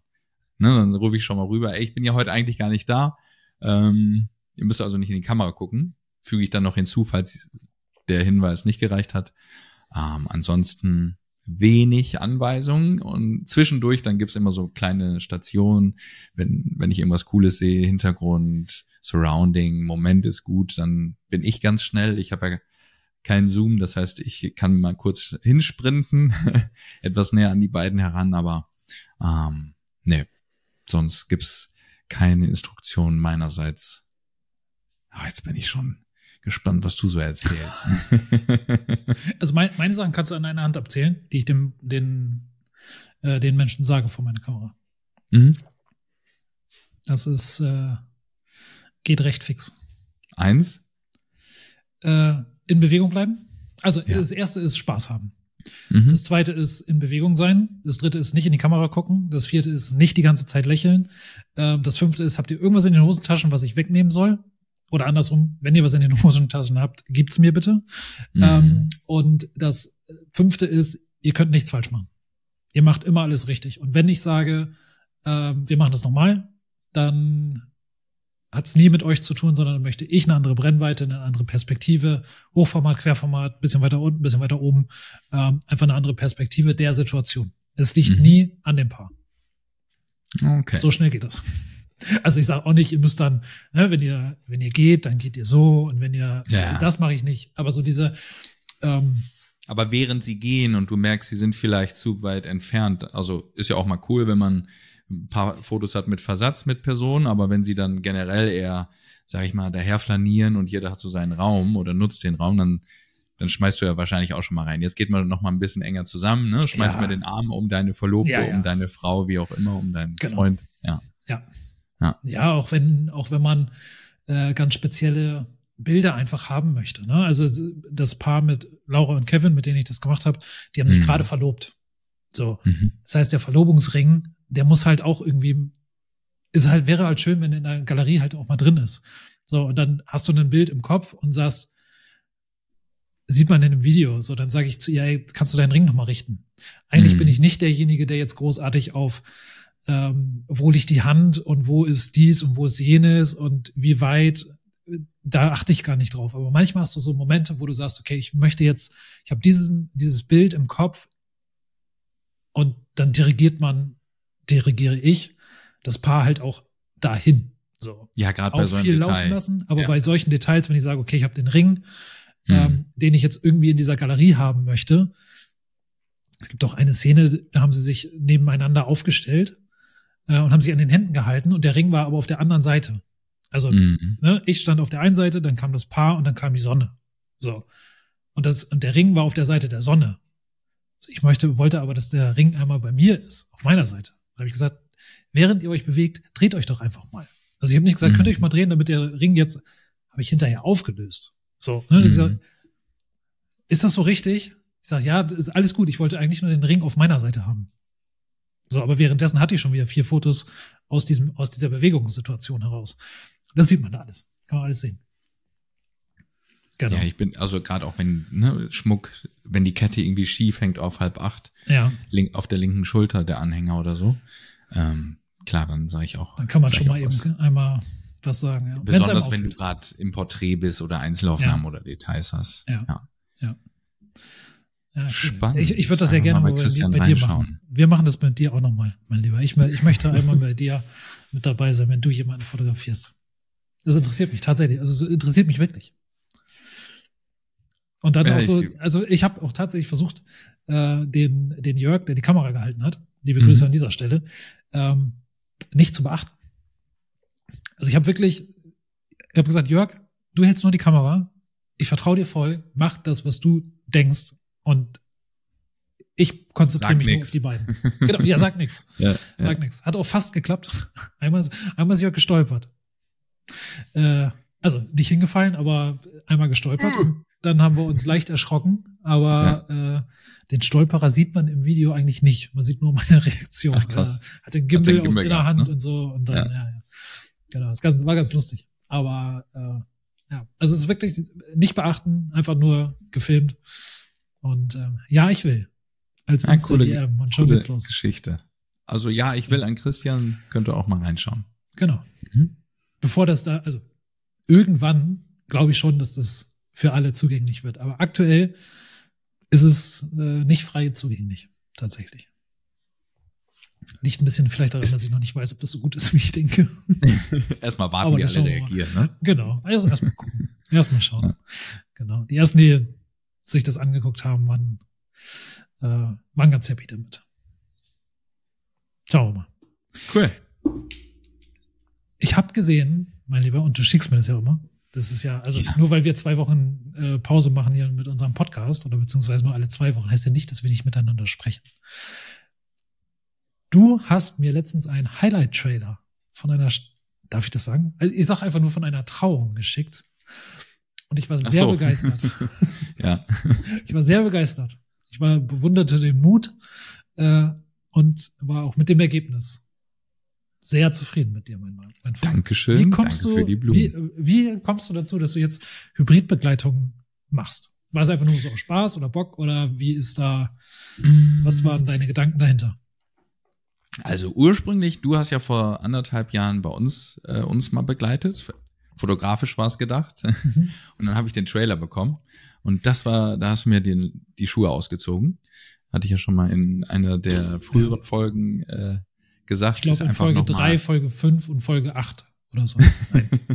Ne, dann rufe ich schon mal rüber, ey, ich bin ja heute eigentlich gar nicht da. Ähm, ihr müsst also nicht in die Kamera gucken. Füge ich dann noch hinzu, falls der Hinweis nicht gereicht hat. Ähm, ansonsten wenig Anweisungen und zwischendurch dann gibt's immer so kleine Stationen, wenn, wenn ich irgendwas Cooles sehe, Hintergrund, Surrounding, Moment ist gut, dann bin ich ganz schnell. Ich habe ja keinen Zoom, das heißt, ich kann mal kurz hinsprinten, etwas näher an die beiden heran, aber ähm, nee, sonst gibt's keine Instruktionen meinerseits. Ah, jetzt bin ich schon gespannt, was du so erzählst. also mein, meine Sachen kannst du an einer Hand abzählen, die ich dem, den, äh, den Menschen sage vor meiner Kamera. Mhm. Das ist, äh, geht recht fix. Eins? Äh, in Bewegung bleiben. Also ja. das erste ist Spaß haben. Mhm. Das zweite ist in Bewegung sein. Das dritte ist nicht in die Kamera gucken. Das vierte ist nicht die ganze Zeit lächeln. Äh, das fünfte ist, habt ihr irgendwas in den Hosentaschen, was ich wegnehmen soll? Oder andersrum, wenn ihr was in den Hosentaschen habt, gibt's mir bitte. Mhm. Ähm, und das fünfte ist, ihr könnt nichts falsch machen. Ihr macht immer alles richtig. Und wenn ich sage, äh, wir machen das nochmal, dann hat's nie mit euch zu tun, sondern dann möchte ich eine andere Brennweite, eine andere Perspektive, Hochformat, Querformat, bisschen weiter unten, bisschen weiter oben, ähm, einfach eine andere Perspektive der Situation. Es liegt mhm. nie an dem Paar. Okay. So schnell geht das. Also ich sage auch nicht, ihr müsst dann, ne, wenn ihr, wenn ihr geht, dann geht ihr so und wenn ihr, ja. das mache ich nicht. Aber so diese, ähm, aber während sie gehen und du merkst, sie sind vielleicht zu weit entfernt, also ist ja auch mal cool, wenn man ein paar Fotos hat mit Versatz mit Personen, aber wenn sie dann generell eher, sag ich mal, daher flanieren und jeder hat so seinen Raum oder nutzt den Raum, dann dann schmeißt du ja wahrscheinlich auch schon mal rein. Jetzt geht man noch mal ein bisschen enger zusammen, ne? Schmeißt ja. mal den Arm um deine Verlobte, ja, ja. um deine Frau, wie auch immer, um deinen genau. Freund. Ja. Ja. Ja, ja auch wenn, auch wenn man äh, ganz spezielle Bilder einfach haben möchte. Ne? Also das Paar mit Laura und Kevin, mit denen ich das gemacht habe, die haben sich mhm. gerade verlobt. So. Mhm. Das heißt, der Verlobungsring, der muss halt auch irgendwie, ist halt, wäre halt schön, wenn in der Galerie halt auch mal drin ist. So, und dann hast du ein Bild im Kopf und sagst, sieht man in einem Video, so, dann sage ich zu ihr, ey, kannst du deinen Ring nochmal richten? Eigentlich mhm. bin ich nicht derjenige, der jetzt großartig auf ähm, wo liegt die Hand und wo ist dies und wo ist jenes und wie weit, da achte ich gar nicht drauf. Aber manchmal hast du so Momente, wo du sagst, okay, ich möchte jetzt, ich habe diesen, dieses Bild im Kopf und dann dirigiert man, dirigiere ich das Paar halt auch dahin. So. Ja, gerade bei so einem viel Detail. laufen lassen, aber ja. bei solchen Details, wenn ich sage, okay, ich habe den Ring, hm. ähm, den ich jetzt irgendwie in dieser Galerie haben möchte. Es gibt auch eine Szene, da haben sie sich nebeneinander aufgestellt äh, und haben sich an den Händen gehalten und der Ring war aber auf der anderen Seite. Also mhm. ne, ich stand auf der einen Seite, dann kam das Paar und dann kam die Sonne. So. Und das und der Ring war auf der Seite der Sonne. Ich möchte wollte aber, dass der Ring einmal bei mir ist, auf meiner Seite. Da habe ich gesagt, während ihr euch bewegt, dreht euch doch einfach mal. Also ich habe nicht gesagt, mhm. könnt ihr euch mal drehen, damit der Ring jetzt habe ich hinterher aufgelöst. So, ne, mhm. dieser, ist das so richtig? Ich sage, ja, ist alles gut. Ich wollte eigentlich nur den Ring auf meiner Seite haben. So, aber währenddessen hatte ich schon wieder vier Fotos aus diesem, aus dieser Bewegungssituation heraus. Das sieht man da alles. Kann man alles sehen. Genau. Ja, ich bin, also gerade auch wenn, ne, Schmuck, wenn die Kette irgendwie schief hängt auf halb acht, ja. link, auf der linken Schulter der Anhänger oder so, ähm, klar, dann sage ich auch. Dann kann man schon mal eben einmal was sagen. Ja. Besonders wenn du gerade im Porträt bist oder Einzelaufnahmen ja. oder Details hast. Ja. ja. ja. Ja, Spannend. Ich, ich würde das ja gerne mal bei, bei dir machen. Wir machen das mit dir auch nochmal, mein Lieber. Ich, ich möchte einmal bei dir mit dabei sein, wenn du jemanden fotografierst. Das interessiert mich tatsächlich. Also es interessiert mich wirklich. Und dann ja, auch so, also ich habe auch tatsächlich versucht, äh, den, den Jörg, der die Kamera gehalten hat, liebe Grüße mhm. an dieser Stelle, ähm, nicht zu beachten. Also ich habe wirklich, ich habe gesagt, Jörg, du hältst nur die Kamera, ich vertraue dir voll, mach das, was du denkst und ich konzentriere mich nix. nur auf die beiden. Genau, ja, sag nix. Ja, sag ja. nix. Hat auch fast geklappt. Einmal, einmal ist sie auch gestolpert. Äh, also nicht hingefallen, aber einmal gestolpert. Und dann haben wir uns leicht erschrocken, aber ja. äh, den Stolperer sieht man im Video eigentlich nicht. Man sieht nur meine Reaktion. Ach, krass. Er hat den Gimbal, hat den Gimbal auf der Hand ne? und so und dann, ja, ja. ja. Genau, das war ganz lustig. Aber äh, ja, also es ist wirklich nicht beachten, einfach nur gefilmt. Und äh, ja, ich will. Als ja, coole, DM und schon geht's los. Geschichte. Also ja, ich will an Christian, könnte auch mal reinschauen. Genau. Mhm. Bevor das da, also irgendwann glaube ich schon, dass das für alle zugänglich wird. Aber aktuell ist es äh, nicht frei zugänglich, tatsächlich. Liegt ein bisschen vielleicht daran, dass ich noch nicht weiß, ob das so gut ist, wie ich denke. erstmal warten, wie alle reagieren, ne? Genau. Also erstmal gucken. erstmal schauen. Ja. Genau. Die ersten, die sich das angeguckt haben, waren, äh, waren ganz happy damit. Schauen wir mal. Cool. Ich habe gesehen, mein Lieber, und du schickst mir das ja immer. Das ist ja, also ja. nur weil wir zwei Wochen äh, Pause machen hier mit unserem Podcast oder beziehungsweise nur alle zwei Wochen, heißt ja nicht, dass wir nicht miteinander sprechen. Du hast mir letztens einen Highlight-Trailer von einer, darf ich das sagen? Also ich sag einfach nur von einer Trauung geschickt. Und ich war sehr so. begeistert. ja. Ich war sehr begeistert. Ich war, bewunderte den Mut äh, und war auch mit dem Ergebnis sehr zufrieden mit dir, mein, mein Freund. Dankeschön. Wie kommst Danke du, für die Blumen. Wie, wie kommst du dazu, dass du jetzt Hybridbegleitung machst? War es einfach nur so Spaß oder Bock oder wie ist da, mm. was waren deine Gedanken dahinter? Also ursprünglich, du hast ja vor anderthalb Jahren bei uns äh, uns mal begleitet. Fotografisch war es gedacht. Mhm. Und dann habe ich den Trailer bekommen. Und das war, da hast du mir den, die Schuhe ausgezogen. Hatte ich ja schon mal in einer der früheren ja. Folgen äh, gesagt. Ich glaube in Folge drei, Folge fünf und Folge acht oder so.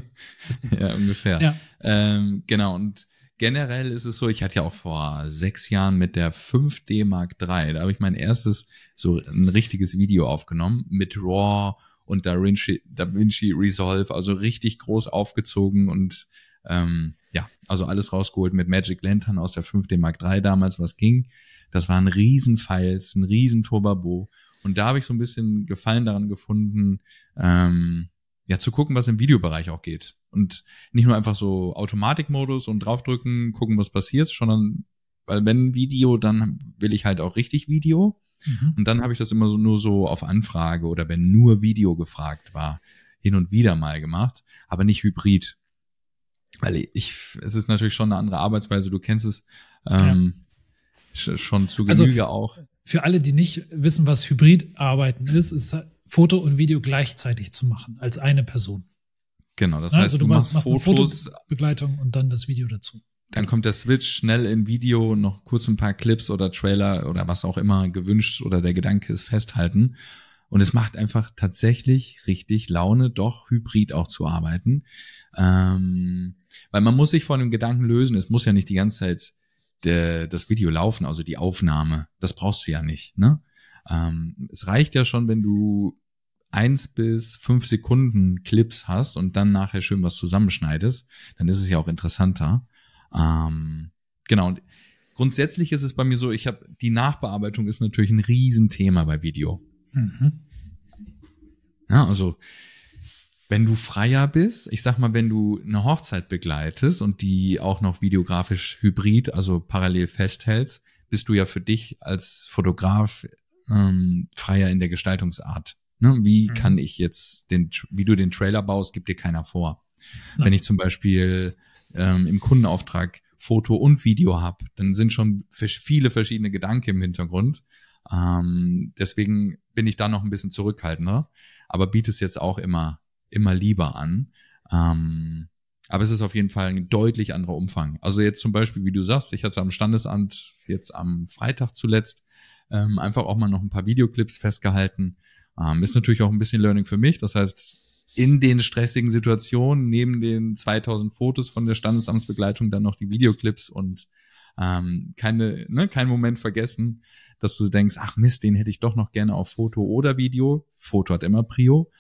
ja, ungefähr. Ja. Ähm, genau. Und generell ist es so, ich hatte ja auch vor sechs Jahren mit der 5D Mark III, da habe ich mein erstes so ein richtiges Video aufgenommen mit RAW und DaVinci, DaVinci Resolve, also richtig groß aufgezogen und ähm, ja, also alles rausgeholt mit Magic Lantern aus der 5D Mark III damals, was ging. Das waren Riesenfiles, ein riesen Turbabo. Und da habe ich so ein bisschen Gefallen daran gefunden, ähm, ja, zu gucken, was im Videobereich auch geht. Und nicht nur einfach so Automatikmodus und draufdrücken, gucken, was passiert, sondern, weil wenn Video, dann will ich halt auch richtig Video. Mhm. Und dann habe ich das immer so nur so auf Anfrage oder wenn nur Video gefragt war, hin und wieder mal gemacht, aber nicht hybrid. Weil ich, es ist natürlich schon eine andere Arbeitsweise, du kennst es ähm, ja. schon zu also Genüge also, auch. Für alle, die nicht wissen, was Hybrid-Arbeiten ist, ist Foto und Video gleichzeitig zu machen, als eine Person. Genau, das ja, heißt, also du, du machst, machst Fotos, Begleitung und dann das Video dazu. Dann kommt der Switch schnell in Video, noch kurz ein paar Clips oder Trailer oder was auch immer gewünscht oder der Gedanke ist festhalten. Und es macht einfach tatsächlich richtig Laune, doch hybrid auch zu arbeiten. Ähm, weil man muss sich von dem Gedanken lösen, es muss ja nicht die ganze Zeit de, das Video laufen, also die Aufnahme. Das brauchst du ja nicht. Ne? Ähm, es reicht ja schon, wenn du eins bis fünf Sekunden Clips hast und dann nachher schön was zusammenschneidest, dann ist es ja auch interessanter. Ähm, genau. Und grundsätzlich ist es bei mir so, ich habe die Nachbearbeitung ist natürlich ein Riesenthema bei Video. Mhm. Ja, also wenn du freier bist, ich sag mal, wenn du eine Hochzeit begleitest und die auch noch videografisch hybrid, also parallel festhältst, bist du ja für dich als Fotograf ähm, freier in der Gestaltungsart. Ne? Wie mhm. kann ich jetzt den, wie du den Trailer baust, gibt dir keiner vor. Nein. Wenn ich zum Beispiel ähm, im Kundenauftrag Foto und Video habe, dann sind schon viele verschiedene Gedanken im Hintergrund. Ähm, deswegen bin ich da noch ein bisschen zurückhaltender, aber biete es jetzt auch immer, immer lieber an. Ähm, aber es ist auf jeden Fall ein deutlich anderer Umfang. Also jetzt zum Beispiel, wie du sagst, ich hatte am Standesamt jetzt am Freitag zuletzt ähm, einfach auch mal noch ein paar Videoclips festgehalten. Ähm, ist natürlich auch ein bisschen Learning für mich. Das heißt, in den stressigen Situationen, neben den 2000 Fotos von der Standesamtsbegleitung, dann noch die Videoclips und ähm, keine, ne, kein Moment vergessen, dass du denkst, ach Mist, den hätte ich doch noch gerne auf Foto oder Video. Foto hat immer Prio.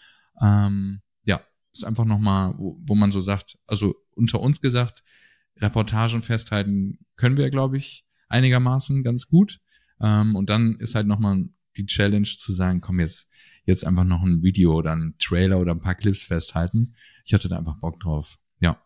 Ähm, ja, ist einfach nochmal, wo, wo man so sagt, also unter uns gesagt, Reportagen festhalten können wir, glaube ich, einigermaßen ganz gut. Ähm, und dann ist halt nochmal die Challenge zu sagen, komm jetzt, jetzt einfach noch ein Video oder ein Trailer oder ein paar Clips festhalten. Ich hatte da einfach Bock drauf. Ja.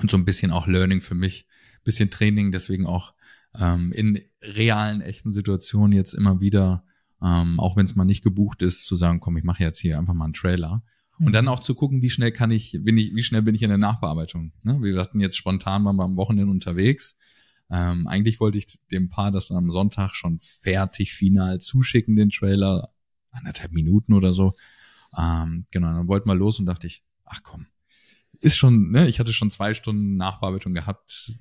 Und so ein bisschen auch Learning für mich, bisschen Training, deswegen auch ähm, in realen, echten Situationen jetzt immer wieder, ähm, auch wenn es mal nicht gebucht ist, zu sagen, komm, ich mache jetzt hier einfach mal einen Trailer. Und mhm. dann auch zu gucken, wie schnell kann ich, bin ich, wie schnell bin ich in der Nachbearbeitung. Ne? Wir hatten jetzt spontan mal am Wochenende unterwegs. Ähm, eigentlich wollte ich dem Paar das dann am Sonntag schon fertig final zuschicken, den Trailer. Anderthalb Minuten oder so. Ähm, genau, dann wollten wir los und dachte ich, ach komm, ist schon, ne, ich hatte schon zwei Stunden Nachbearbeitung gehabt,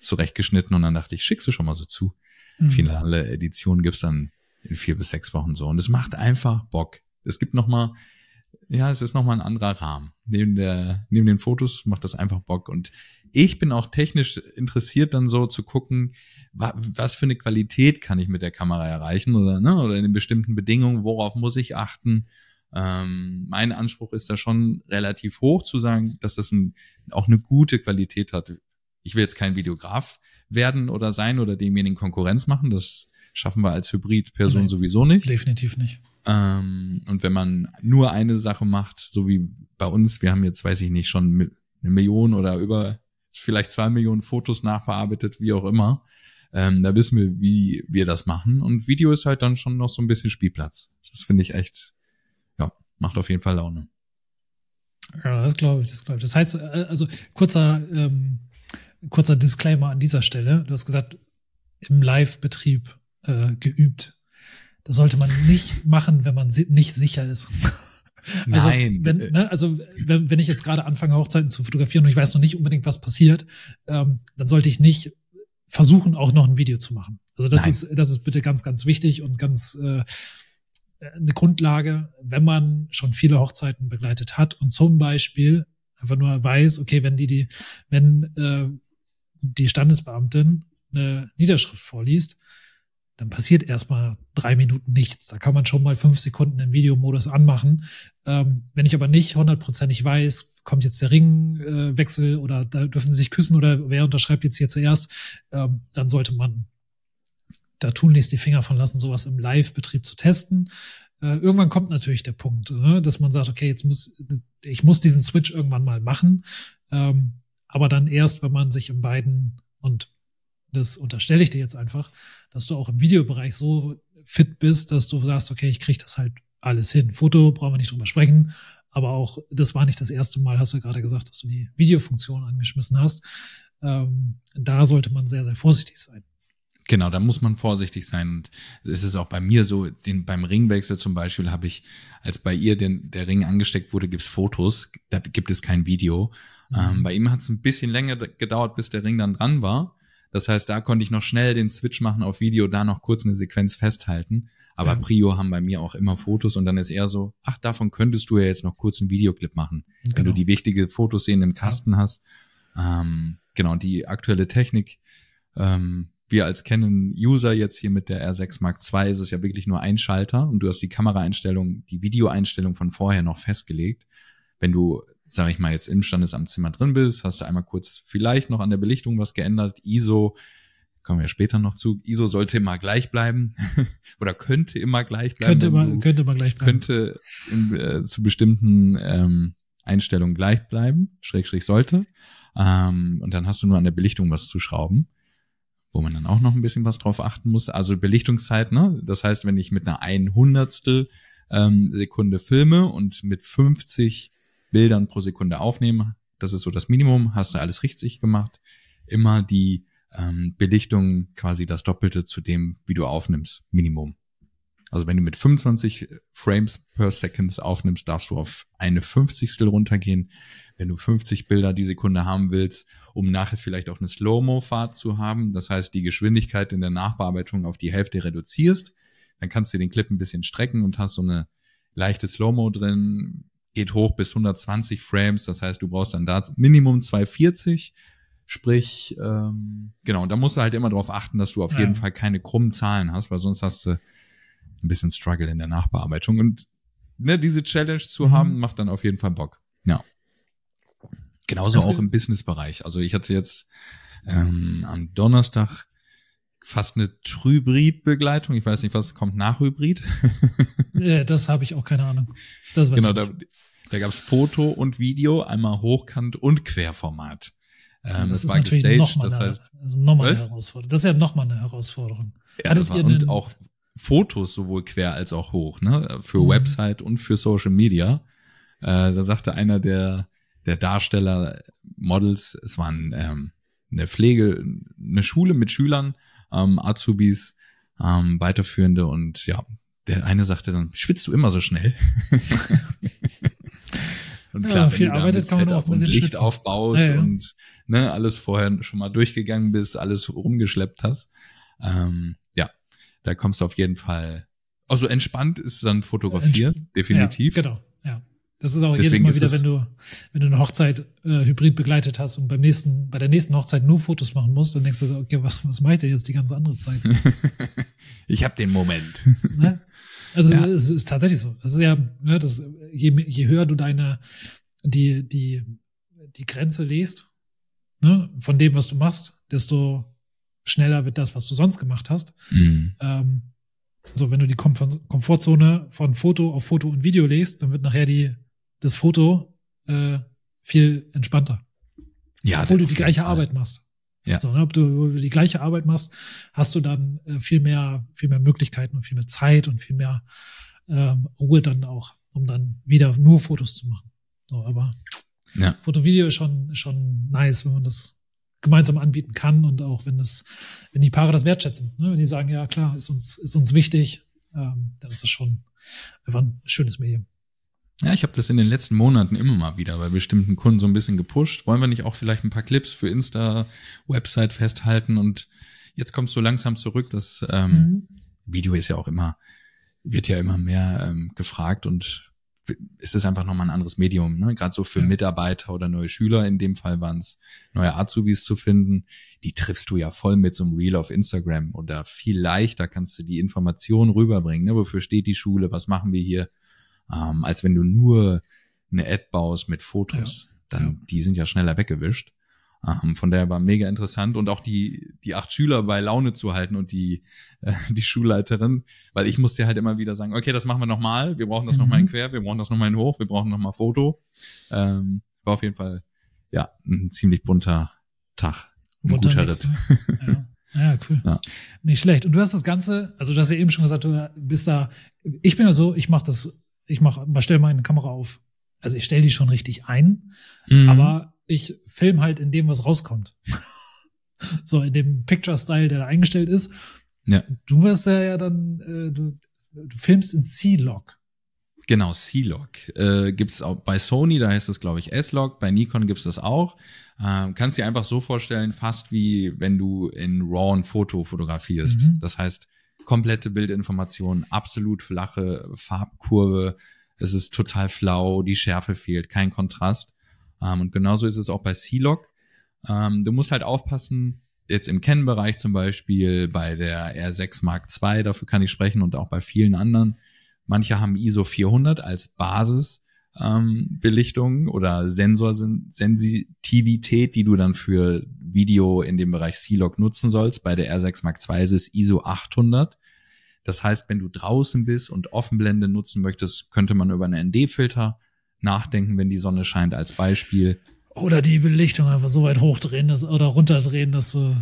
zurechtgeschnitten und dann dachte ich, schickst du schon mal so zu. Mhm. Finale Edition gibt's dann in vier bis sechs Wochen so. Und es macht einfach Bock. Es gibt noch mal, ja, es ist noch mal ein anderer Rahmen. Neben der, neben den Fotos macht das einfach Bock. Und ich bin auch technisch interessiert, dann so zu gucken, was für eine Qualität kann ich mit der Kamera erreichen oder, ne, oder in den bestimmten Bedingungen, worauf muss ich achten. Ähm, mein Anspruch ist da schon relativ hoch zu sagen, dass das ein, auch eine gute Qualität hat. Ich will jetzt kein Videograf werden oder sein oder demjenigen Konkurrenz machen. Das schaffen wir als Hybrid-Person sowieso nicht. Definitiv nicht. Ähm, und wenn man nur eine Sache macht, so wie bei uns, wir haben jetzt, weiß ich nicht, schon eine Million oder über vielleicht zwei Millionen Fotos nachbearbeitet, wie auch immer. Ähm, da wissen wir, wie wir das machen. Und Video ist halt dann schon noch so ein bisschen Spielplatz. Das finde ich echt macht auf jeden Fall Laune. Ja, das glaube ich, das glaube ich. Das heißt, äh, also kurzer, ähm, kurzer Disclaimer an dieser Stelle. Du hast gesagt, im Live-Betrieb äh, geübt. Das sollte man nicht machen, wenn man nicht sicher ist. Also, Nein. Wenn, ne, also wenn, wenn ich jetzt gerade anfange, Hochzeiten zu fotografieren und ich weiß noch nicht unbedingt, was passiert, ähm, dann sollte ich nicht versuchen, auch noch ein Video zu machen. Also das Nein. ist, das ist bitte ganz, ganz wichtig und ganz äh, eine Grundlage, wenn man schon viele Hochzeiten begleitet hat und zum Beispiel einfach nur weiß, okay, wenn die, die, wenn äh, die Standesbeamtin eine Niederschrift vorliest, dann passiert erstmal drei Minuten nichts. Da kann man schon mal fünf Sekunden im Videomodus anmachen. Ähm, wenn ich aber nicht hundertprozentig weiß, kommt jetzt der Ringwechsel äh, oder da dürfen sie sich küssen oder wer unterschreibt jetzt hier zuerst, ähm, dann sollte man da tun ließ die Finger von lassen, sowas im Live-Betrieb zu testen. Äh, irgendwann kommt natürlich der Punkt, ne, dass man sagt, okay, jetzt muss ich muss diesen Switch irgendwann mal machen, ähm, aber dann erst, wenn man sich in beiden und das unterstelle ich dir jetzt einfach, dass du auch im Videobereich so fit bist, dass du sagst, okay, ich kriege das halt alles hin. Foto brauchen wir nicht drüber sprechen, aber auch das war nicht das erste Mal, hast du ja gerade gesagt, dass du die Videofunktion angeschmissen hast. Ähm, da sollte man sehr, sehr vorsichtig sein. Genau, da muss man vorsichtig sein. Und es ist auch bei mir so, den, beim Ringwechsel zum Beispiel habe ich, als bei ihr den, der Ring angesteckt wurde, gibt's Fotos, da gibt es kein Video. Mhm. Ähm, bei ihm hat es ein bisschen länger gedauert, bis der Ring dann dran war. Das heißt, da konnte ich noch schnell den Switch machen auf Video, da noch kurz eine Sequenz festhalten. Aber ja. Prio haben bei mir auch immer Fotos und dann ist eher so, ach, davon könntest du ja jetzt noch kurz einen Videoclip machen, genau. wenn du genau. die wichtige Fotos sehen im Kasten ja. hast. Ähm, genau, die aktuelle Technik ähm, wir als Canon-User jetzt hier mit der R6 Mark II ist es ja wirklich nur ein Schalter und du hast die Kameraeinstellung, die Videoeinstellung von vorher noch festgelegt. Wenn du, sag ich mal, jetzt im Standesamtzimmer drin bist, hast du einmal kurz vielleicht noch an der Belichtung was geändert. ISO, kommen wir später noch zu, ISO sollte immer gleich bleiben oder könnte immer gleich bleiben. Könnte immer, könnte immer gleich bleiben. Könnte in, äh, zu bestimmten ähm, Einstellungen gleich bleiben, Schrägstrich sollte. Ähm, und dann hast du nur an der Belichtung was zu schrauben wo man dann auch noch ein bisschen was drauf achten muss. Also Belichtungszeit, ne? Das heißt, wenn ich mit einer ein Hundertstel ähm, Sekunde filme und mit 50 Bildern pro Sekunde aufnehme, das ist so das Minimum, hast du alles richtig gemacht. Immer die ähm, Belichtung quasi das Doppelte zu dem, wie du aufnimmst, Minimum. Also wenn du mit 25 Frames per Second aufnimmst, darfst du auf eine Fünfzigstel runtergehen. Wenn du 50 Bilder die Sekunde haben willst, um nachher vielleicht auch eine Slow-Mo-Fahrt zu haben, das heißt die Geschwindigkeit in der Nachbearbeitung auf die Hälfte reduzierst, dann kannst du den Clip ein bisschen strecken und hast so eine leichte Slow-Mo drin, geht hoch bis 120 Frames, das heißt, du brauchst dann da Minimum 240, sprich, ähm, genau, da musst du halt immer darauf achten, dass du auf ja. jeden Fall keine krummen Zahlen hast, weil sonst hast du ein bisschen Struggle in der Nachbearbeitung. Und ne, diese Challenge zu mhm. haben, macht dann auf jeden Fall Bock. Ja. Genauso auch im Businessbereich. Also ich hatte jetzt ähm, am Donnerstag fast eine Trybrid-Begleitung. Ich weiß nicht, was kommt nach Hybrid. ja, das habe ich auch keine Ahnung. Das weiß genau, da, da gab es Foto und Video, einmal hochkant und Querformat. Ähm, das, das war gestaged, noch das eine, heißt, also noch eine Herausforderung. Das ist ja nochmal eine Herausforderung. Ja, Hattet war, und auch Fotos sowohl quer als auch hoch, ne? Für mhm. Website und für Social Media. Äh, da sagte einer der, der Darsteller, Models, es waren ähm, eine Pflege, eine Schule mit Schülern, ähm, Azubis, ähm, Weiterführende und ja, der eine sagte dann, schwitzt du immer so schnell? und klar, ja, viel wenn du arbeitet, kann man auch bisschen Licht schwitzen. aufbaust ja, ja. und ne, alles vorher schon mal durchgegangen bist, alles rumgeschleppt hast, ähm, ja, da kommst du auf jeden Fall. Also entspannt ist dann fotografieren, Entsp definitiv. Ja, genau. Das ist auch Deswegen jedes Mal wieder, wenn du, wenn du eine Hochzeit äh, hybrid begleitet hast und beim nächsten, bei der nächsten Hochzeit nur Fotos machen musst, dann denkst du so, okay, was, was mache ich denn jetzt die ganze andere Zeit? ich habe den Moment. Ne? Also ja. es ist tatsächlich so. Das ist ja, ne, das, je, je höher du deine die, die, die Grenze lest, ne, von dem, was du machst, desto schneller wird das, was du sonst gemacht hast. Mhm. Ähm, so, wenn du die Komfortzone von Foto auf Foto und Video legst, dann wird nachher die das Foto äh, viel entspannter. Ja, obwohl du die gleiche Fall. Arbeit machst. Ja. So, ne, ob du die gleiche Arbeit machst, hast du dann äh, viel mehr, viel mehr Möglichkeiten und viel mehr Zeit und viel mehr ähm, Ruhe dann auch, um dann wieder nur Fotos zu machen. So, aber ja. Foto-Video ist schon, schon nice, wenn man das gemeinsam anbieten kann und auch wenn das, wenn die Paare das wertschätzen, ne? wenn die sagen, ja klar, ist uns, ist uns wichtig, ähm, dann ist das schon einfach ein schönes Medium. Ja, ich habe das in den letzten Monaten immer mal wieder bei bestimmten Kunden so ein bisschen gepusht. Wollen wir nicht auch vielleicht ein paar Clips für Insta, Website festhalten? Und jetzt kommst du langsam zurück. Das ähm, mhm. Video ist ja auch immer, wird ja immer mehr ähm, gefragt und ist es einfach nochmal ein anderes Medium. Ne? Gerade so für ja. Mitarbeiter oder neue Schüler, in dem Fall waren es neue Azubis zu finden, die triffst du ja voll mit so einem Reel auf Instagram oder viel leichter kannst du die Informationen rüberbringen. Ne? Wofür steht die Schule? Was machen wir hier? Ähm, als wenn du nur eine Ad baust mit Fotos. Ja. Dann, die sind ja schneller weggewischt. Ähm, von daher war mega interessant und auch die, die acht Schüler bei Laune zu halten und die, äh, die Schulleiterin, weil ich musste halt immer wieder sagen, okay, das machen wir nochmal, wir brauchen das mhm. nochmal in quer, wir brauchen das nochmal in hoch, wir brauchen nochmal Foto. Ähm, war auf jeden Fall, ja, ein ziemlich bunter Tag. Ein bunter guter Ritt. Ja. Ja, cool. Ja. Nicht schlecht. Und du hast das Ganze, also du hast ja eben schon gesagt, du bist da, ich bin ja so, ich mache das ich mache, stelle meine Kamera auf. Also ich stelle die schon richtig ein, mhm. aber ich film halt in dem, was rauskommt. so in dem Picture-Style, der da eingestellt ist. Ja. Du wirst ja, ja dann, äh, du, du filmst in C-Log. Genau, C-Log. Äh, gibt auch bei Sony, da heißt es, glaube ich, S-Log, bei Nikon gibt's das auch. Äh, kannst dir einfach so vorstellen, fast wie wenn du in RAW ein Foto fotografierst. Mhm. Das heißt, komplette Bildinformation, absolut flache Farbkurve, es ist total flau, die Schärfe fehlt, kein Kontrast. Ähm, und genauso ist es auch bei C-Log. Ähm, du musst halt aufpassen, jetzt im Kennbereich zum Beispiel, bei der R6 Mark II, dafür kann ich sprechen und auch bei vielen anderen. Manche haben ISO 400 als Basis ähm, Belichtung oder Sensorsensitivität, die du dann für Video in dem Bereich C-Log nutzen sollst. Bei der R6 Mark II ist es ISO 800. Das heißt, wenn du draußen bist und Offenblende nutzen möchtest, könnte man über einen ND-Filter nachdenken, wenn die Sonne scheint als Beispiel. Oder die Belichtung einfach so weit hochdrehen dass, oder runterdrehen, dass du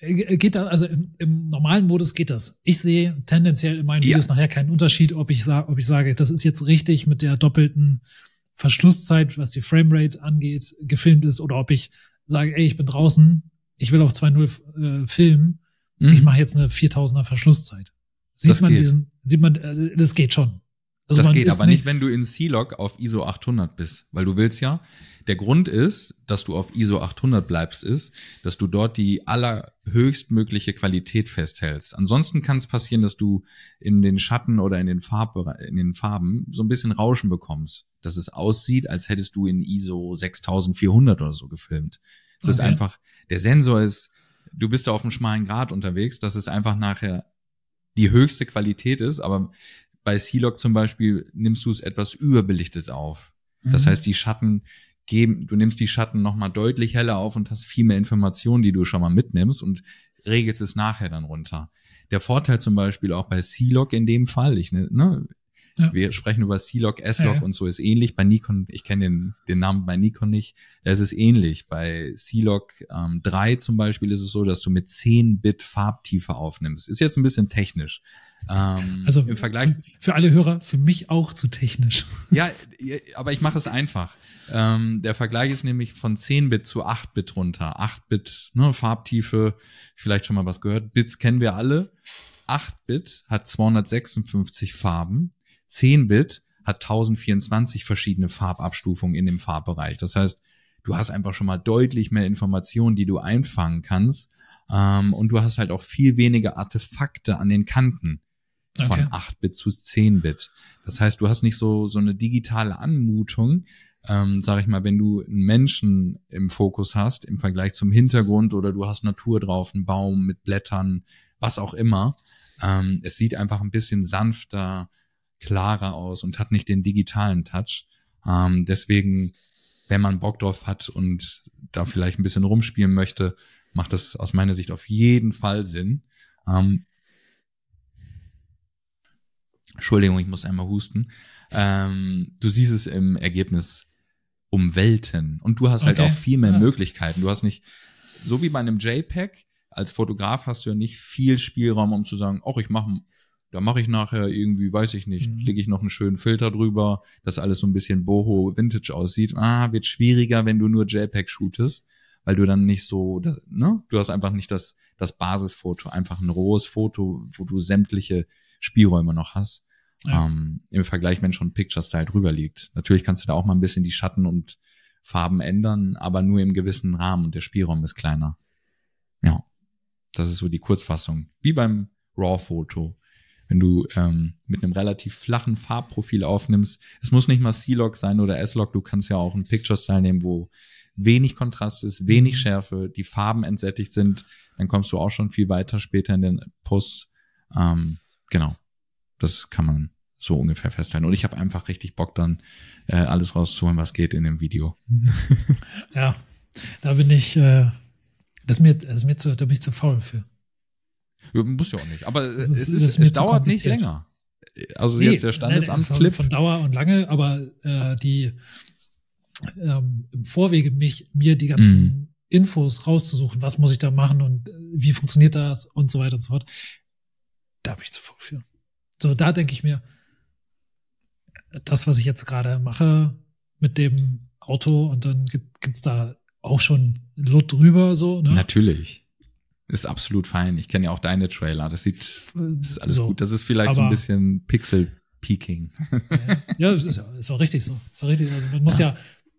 äh, geht da, also im, im, normalen Modus geht das. Ich sehe tendenziell in meinen ja. Videos nachher keinen Unterschied, ob ich sage, ob ich sage, das ist jetzt richtig mit der doppelten Verschlusszeit, was die Framerate angeht, gefilmt ist, oder ob ich sage, ey, ich bin draußen, ich will auf 2.0 äh, filmen Mhm. Ich mache jetzt eine 4000er Verschlusszeit. Sieht das man geht. diesen, sieht man, äh, das geht schon. Also das geht aber nicht, wenn du in C-Log auf ISO 800 bist, weil du willst ja, der Grund ist, dass du auf ISO 800 bleibst, ist, dass du dort die allerhöchstmögliche Qualität festhältst. Ansonsten kann es passieren, dass du in den Schatten oder in den, Farb, in den Farben so ein bisschen Rauschen bekommst, dass es aussieht, als hättest du in ISO 6400 oder so gefilmt. Es okay. ist einfach, der Sensor ist du bist da auf einem schmalen Grad unterwegs, dass es einfach nachher die höchste Qualität ist, aber bei C-Log zum Beispiel nimmst du es etwas überbelichtet auf. Das mhm. heißt, die Schatten geben, du nimmst die Schatten nochmal deutlich heller auf und hast viel mehr Informationen, die du schon mal mitnimmst und regelst es nachher dann runter. Der Vorteil zum Beispiel auch bei C-Log in dem Fall, ich, ne, ne ja. Wir sprechen über C-Log, S-Log ja, ja. und so ist ähnlich. Bei Nikon, ich kenne den, den Namen bei Nikon nicht, da ist es ähnlich. Bei C-Log ähm, 3 zum Beispiel ist es so, dass du mit 10 Bit Farbtiefe aufnimmst. Ist jetzt ein bisschen technisch. Ähm, also im Vergleich für alle Hörer, für mich auch zu technisch. Ja, aber ich mache es einfach. Ähm, der Vergleich ist nämlich von 10-Bit zu 8-Bit runter. 8-Bit, ne, Farbtiefe, vielleicht schon mal was gehört. Bits kennen wir alle. 8-Bit hat 256 Farben. 10-Bit hat 1024 verschiedene Farbabstufungen in dem Farbbereich. Das heißt, du hast einfach schon mal deutlich mehr Informationen, die du einfangen kannst. Ähm, und du hast halt auch viel weniger Artefakte an den Kanten von okay. 8-Bit zu 10-Bit. Das heißt, du hast nicht so, so eine digitale Anmutung, ähm, sag ich mal, wenn du einen Menschen im Fokus hast, im Vergleich zum Hintergrund oder du hast Natur drauf, einen Baum mit Blättern, was auch immer. Ähm, es sieht einfach ein bisschen sanfter, klarer aus und hat nicht den digitalen Touch. Ähm, deswegen, wenn man Bock drauf hat und da vielleicht ein bisschen rumspielen möchte, macht das aus meiner Sicht auf jeden Fall Sinn. Ähm, Entschuldigung, ich muss einmal husten. Ähm, du siehst es im Ergebnis um Welten. Und du hast halt okay. auch viel mehr ja. Möglichkeiten. Du hast nicht, so wie bei einem JPEG, als Fotograf hast du ja nicht viel Spielraum, um zu sagen, ach, ich mache, da mache ich nachher irgendwie, weiß ich nicht, mhm. lege ich noch einen schönen Filter drüber, dass alles so ein bisschen boho Vintage aussieht. Ah, wird schwieriger, wenn du nur JPEG shootest, weil du dann nicht so, ne, du hast einfach nicht das, das Basisfoto, einfach ein rohes Foto, wo du sämtliche Spielräume noch hast. Ja. Ähm, Im Vergleich, wenn schon Picture Style drüber liegt. Natürlich kannst du da auch mal ein bisschen die Schatten und Farben ändern, aber nur im gewissen Rahmen und der Spielraum ist kleiner. Ja, das ist so die Kurzfassung. Wie beim RAW-Foto. Wenn du ähm, mit einem relativ flachen Farbprofil aufnimmst, es muss nicht mal C-Log sein oder S-Log, du kannst ja auch ein Picture-Style nehmen, wo wenig Kontrast ist, wenig mhm. Schärfe, die Farben entsättigt sind, dann kommst du auch schon viel weiter später in den Posts. Ähm, genau, das kann man so ungefähr festhalten. Und ich habe einfach richtig Bock dann, äh, alles rauszuholen, was geht in dem Video. ja, da bin ich, äh, das ist mir, das ist mir zu, da bin ich zu faul für. Muss ja auch nicht. Aber ist, es, ist, es dauert nicht länger. Also nee, jetzt der Standesamt-Clip. Von, von, Dauer und lange, aber äh, die ähm, im Vorwege mich, mir die ganzen mm. Infos rauszusuchen, was muss ich da machen und äh, wie funktioniert das und so weiter und so fort. Da bin ich zu faul für. So, da denke ich mir, das, was ich jetzt gerade mache mit dem Auto und dann gibt, es da auch schon Lot drüber so. Ne? Natürlich. Ist absolut fein. Ich kenne ja auch deine Trailer. Das sieht, ist alles so, gut. Das ist vielleicht so ein bisschen Pixel-Peaking. ja, das ist, ist auch richtig so. Ist auch richtig. Also man muss ja,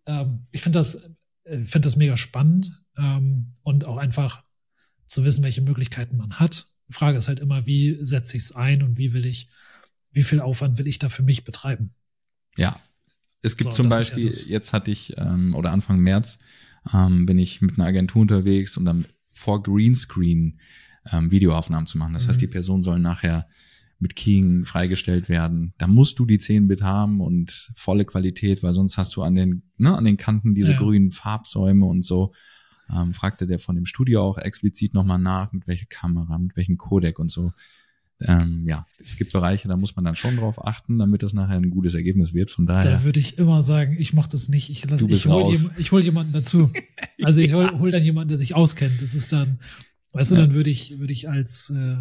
ja ähm, ich finde das, äh, finde das mega spannend ähm, und auch einfach zu wissen, welche Möglichkeiten man hat. Die Frage ist halt immer, wie setze ich es ein und wie will ich, wie viel Aufwand will ich da für mich betreiben? Ja. Es gibt so, zum Beispiel, ja jetzt hatte ich, ähm, oder Anfang März, ähm, bin ich mit einer Agentur unterwegs, um dann vor Greenscreen ähm, Videoaufnahmen zu machen. Das mhm. heißt, die Person soll nachher mit Keying freigestellt werden. Da musst du die 10-Bit haben und volle Qualität, weil sonst hast du an den, ne, an den Kanten diese ja. grünen Farbsäume und so. Ähm, fragte der von dem Studio auch explizit nochmal nach, mit welcher Kamera, mit welchem Codec und so ähm, ja, es gibt Bereiche, da muss man dann schon drauf achten, damit das nachher ein gutes Ergebnis wird. Von daher. Da würde ich immer sagen, ich mache das nicht. Ich, lass, ich hole jem, hol jemanden dazu. Also ich hol, hol dann jemanden, der sich auskennt. Das ist dann, weißt du, dann würde ich, würde ich als äh,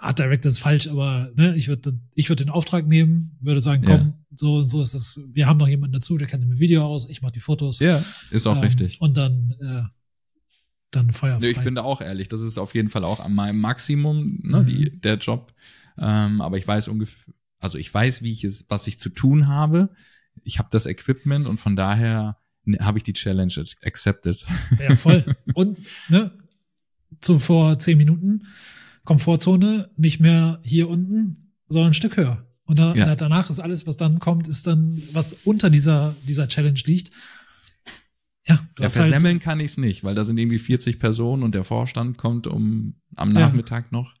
Art Director ist falsch, aber ne, ich würde ich würde den Auftrag nehmen, würde sagen, komm, ja. so so ist das. Wir haben noch jemanden dazu, der kennt sich mit Video aus, ich mache die Fotos. Ja, ist auch ähm, richtig. Und dann äh, dann feuerfrei. Nee, ich bin da auch ehrlich. Das ist auf jeden Fall auch an meinem Maximum, ne, mhm. die, der Job. Ähm, aber ich weiß ungefähr, also ich weiß, wie ich es, was ich zu tun habe. Ich habe das Equipment und von daher ne, habe ich die Challenge accepted. Ja, voll. Und ne, zu vor zehn Minuten Komfortzone nicht mehr hier unten, sondern ein Stück höher. Und dann, ja. danach ist alles, was dann kommt, ist dann, was unter dieser, dieser Challenge liegt. Ja, ja halt versemmeln halt kann ich es nicht, weil da sind irgendwie 40 Personen und der Vorstand kommt um am Nachmittag ja. noch.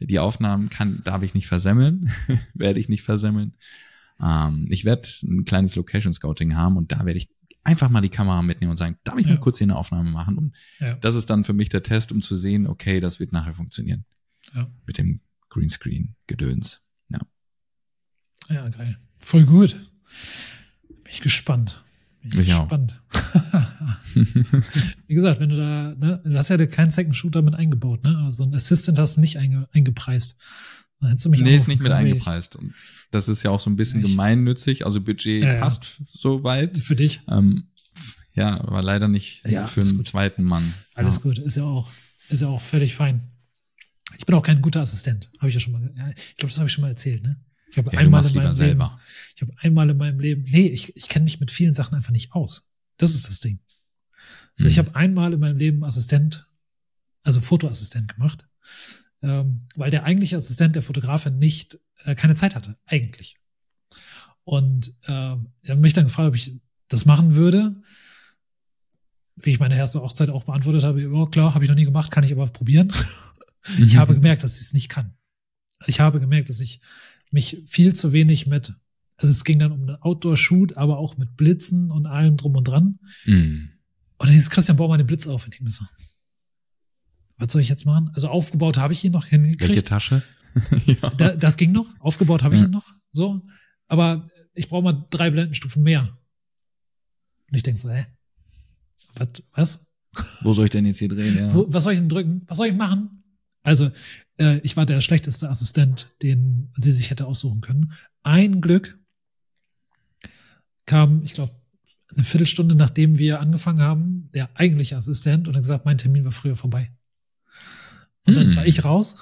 Die Aufnahmen kann, darf ich nicht versemmeln, werde ich nicht versemmeln. Ähm, ich werde ein kleines Location Scouting haben und da werde ich einfach mal die Kamera mitnehmen und sagen, darf ich Ja. mal kurz hier eine Aufnahme machen? Und Ja. das ist dann für mich der Test, um zu sehen, okay, das wird nachher funktionieren. Ja. Mit dem Greenscreen-Gedöns. Ja. Ja, geil. Voll gut. Bin ich gespannt. Ich gespannt. Wie gesagt, wenn du da, ne, du hast ja keinen Second Shooter mit eingebaut, ne? Also ein Assistant hast du nicht einge, eingepreist. Dann hättest du mich nee, ist nicht mit eingepreist. Und das ist ja auch so ein bisschen Nicht. gemeinnützig. Also Budget Ja, ja. passt soweit. Für dich. Ähm, ja, aber leider nicht Ja, für einen gut. zweiten Mann. Alles ja. gut. Ist ja auch, ist ja auch völlig fein. Ich bin auch kein guter Assistent. Habe ich ja schon mal, ja, ich glaube, das habe ich schon mal erzählt, ne? Ich habe Ja, einmal in meinem selber. Leben, ich habe einmal in meinem Leben, nee, ich, ich kenne mich mit vielen Sachen einfach nicht aus. Das ist das Ding. Also ich Mhm. habe einmal in meinem Leben Assistent, also Fotoassistent gemacht, ähm, weil der eigentliche Assistent der Fotografin nicht äh, keine Zeit hatte, eigentlich. Und ähm, er hat mich dann gefragt, ob ich das machen würde. Wie ich meine erste Hochzeit auch beantwortet habe, ja klar, habe ich noch nie gemacht, kann ich aber probieren. Ich Mhm. habe gemerkt, dass ich es nicht kann. Ich habe gemerkt, dass ich mich viel zu wenig mit, also es ging dann um einen Outdoor-Shoot, aber auch mit Blitzen und allem drum und dran. Mhm. Und dann hieß Christian, bau mal den Blitz auf. Und ich mir so, was soll ich jetzt machen? Also aufgebaut habe ich ihn noch Welche hingekriegt. Tasche? ja. Da, das ging noch. Aufgebaut habe ich Ja. ihn noch. So. Aber ich brauche mal drei Blendenstufen mehr. Und ich denk so, hä? Was? Was? Wo soll ich denn jetzt hier drehen? Ja. Wo, was soll ich denn drücken? Was soll ich machen? Also, äh, ich war der schlechteste Assistent, den sie sich hätte aussuchen können. Ein Glück kam, ich glaube, eine Viertelstunde nachdem wir angefangen haben, der eigentliche Assistent und hat gesagt, mein Termin war früher vorbei. Und dann Hm. war ich raus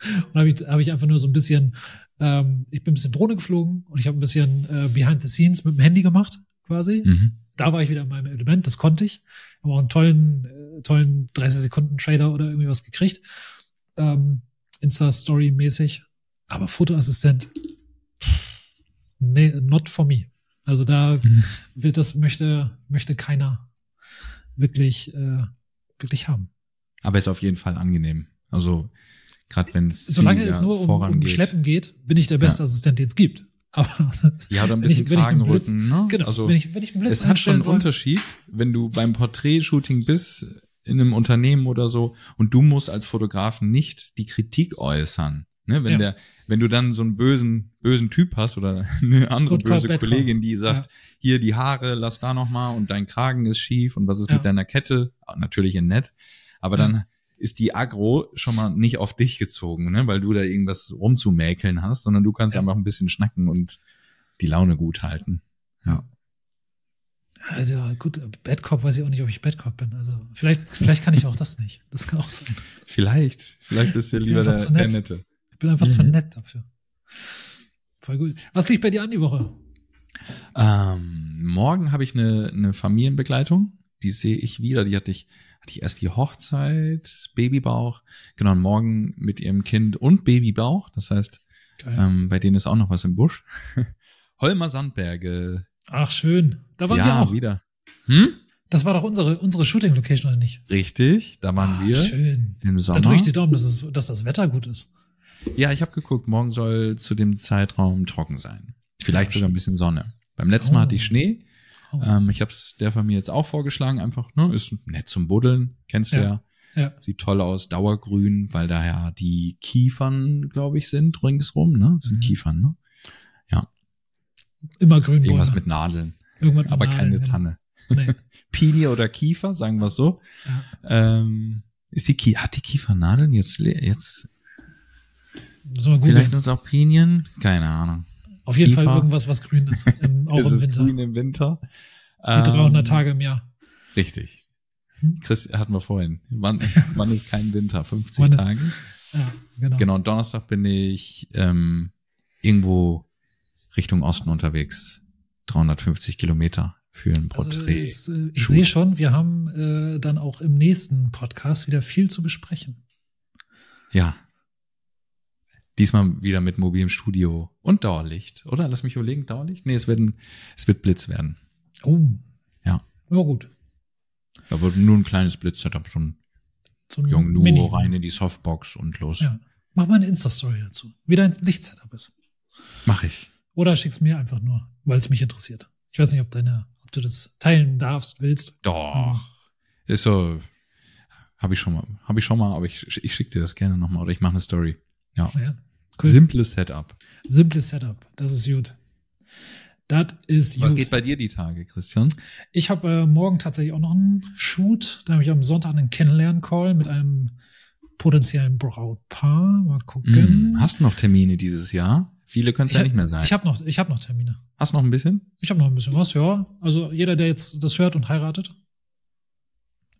und habe ich, hab ich einfach nur so ein bisschen, ähm, ich bin ein bisschen Drohne geflogen und ich habe ein bisschen äh, Behind the Scenes mit dem Handy gemacht, quasi Mhm. da war ich wieder in meinem Element, das konnte ich. Habe auch einen tollen, äh, tollen 30 Sekunden Trader oder irgendwie was gekriegt. Ähm, Insta-Story mäßig. Aber Fotoassistent, nee, not for me. Also da Mhm. wird das möchte, möchte keiner wirklich, äh, wirklich haben. Aber ist auf jeden Fall angenehm. Also, gerade wenn es Solange es nur um, um Schleppen geht, bin ich der beste Assistent, den es gibt. Aber Ja, oder ein wenn ich- bisschen wenn ich einen Blitz- ne? genau, Also, wenn ich, wenn ich einen Blitz es hat schon einen soll, Unterschied, wenn du beim Porträtshooting bist, in einem Unternehmen oder so, und du musst als Fotografen nicht die Kritik äußern. Ne? Wenn Ja. der, wenn du dann so einen bösen, bösen Typ hast oder eine andere Good böse call. Kollegin, die sagt, Ja. hier die Haare, lass da noch mal und dein Kragen ist schief und was ist Ja. mit deiner Kette? Natürlich in nett. Aber dann ist die Agro schon mal nicht auf dich gezogen, ne? weil du da irgendwas rumzumäkeln hast, sondern du kannst einfach ein bisschen schnacken und die Laune gut halten. Ja. Also gut, Bad Cop weiß ich auch nicht, ob ich Bad Cop bin. Also vielleicht, vielleicht kann ich auch das nicht. Das kann auch sein. Vielleicht, vielleicht bist du lieber der, zu der nett. Nette. Ich bin einfach zu Mhm. nett dafür. Voll gut. Was liegt bei dir an die Woche? Ähm, morgen habe ich eine, eine Familienbegleitung. Die sehe ich wieder. Die hatte ich, hatte ich erst die Hochzeit, Babybauch. Genau, morgen mit ihrem Kind und Babybauch. Das heißt, ähm, bei denen ist auch noch was im Busch. Holmer Sandberge. Ach, schön. Da waren wir ja, auch. wieder. Hm? Das war doch unsere, unsere Shooting-Location, oder nicht? Richtig, da waren Ah, wir Schön. im Da Sommer. drücke ich die Daumen, dass, es, dass das Wetter gut ist. Ja, ich habe geguckt, morgen soll zu dem Zeitraum trocken sein. Vielleicht Ja, sogar ein bisschen Sonne. Beim letzten Mal Oh. hatte ich Schnee. Oh. Ähm, ich habe es der Familie jetzt auch vorgeschlagen, einfach, ne, ist nett zum Buddeln, kennst du ja. Ja. Ja. Sieht toll aus, dauergrün, weil da ja die Kiefern, glaube ich, sind ringsrum, ne? Das sind Mhm. Kiefern, ne? Immer grün Irgendwas mit Nadeln, Irgendwann aber Nadeln, keine genau. Tanne. Nee. Pinie oder Kiefer, sagen wir so. Ja. Ähm, ist die Kie hat die Kiefer Nadeln? Jetzt, le- jetzt vielleicht uns auch Pinien? Keine Ahnung. Auf jeden Fall Kiefer. irgendwas, was grün ist. Im, auch ist im es Winter. grün im Winter? Die 300 Ähm, Tage im Jahr. Richtig. Hm? Chris hatten wir vorhin. Wann, wann ist kein Winter? 50 Wann ist- Tage? Ja, genau. Genau, Donnerstag bin ich ähm, irgendwo Richtung Osten unterwegs. 350 Kilometer für ein Also, Porträt. äh, ich Shoot. sehe schon, wir haben äh, dann auch im nächsten Podcast wieder viel zu besprechen. ja. Diesmal wieder mit mobilem Studio und Dauerlicht, oder? Lass mich überlegen, Dauerlicht? Nee, es wird, ein, es wird Blitz werden. Oh. Ja. Ja, gut. Aber nur ein kleines Blitz-Setup, so ein So ein Yongnuo Mini. rein in die Softbox und los. Ja. Mach mal eine Insta-Story dazu. Wie dein Lichtsetup ist. Mach ich. Oder schick's mir einfach nur, weil es mich interessiert. Ich weiß nicht, ob deine, ob du das teilen darfst, willst. Doch. Ist so, habe ich schon mal, habe ich schon mal, aber ich, ich schicke dir das gerne nochmal oder ich mache eine Story. Ja. Ja. Simples Setup. Simples Setup. Das ist gut. Das ist Was gut. geht bei dir die Tage, Christian? Ich habe äh, morgen tatsächlich auch noch einen Shoot. Da habe ich am Sonntag einen Kennenlern-Call mit einem potenziellen Brautpaar. Mal gucken. Hm, hast du noch Termine dieses Jahr? Viele können es ja hab- nicht mehr sein. Ich habe noch, ich habe noch Termine. hast noch ein bisschen? Ich habe noch ein bisschen was, ja. Also jeder, der jetzt das hört und heiratet.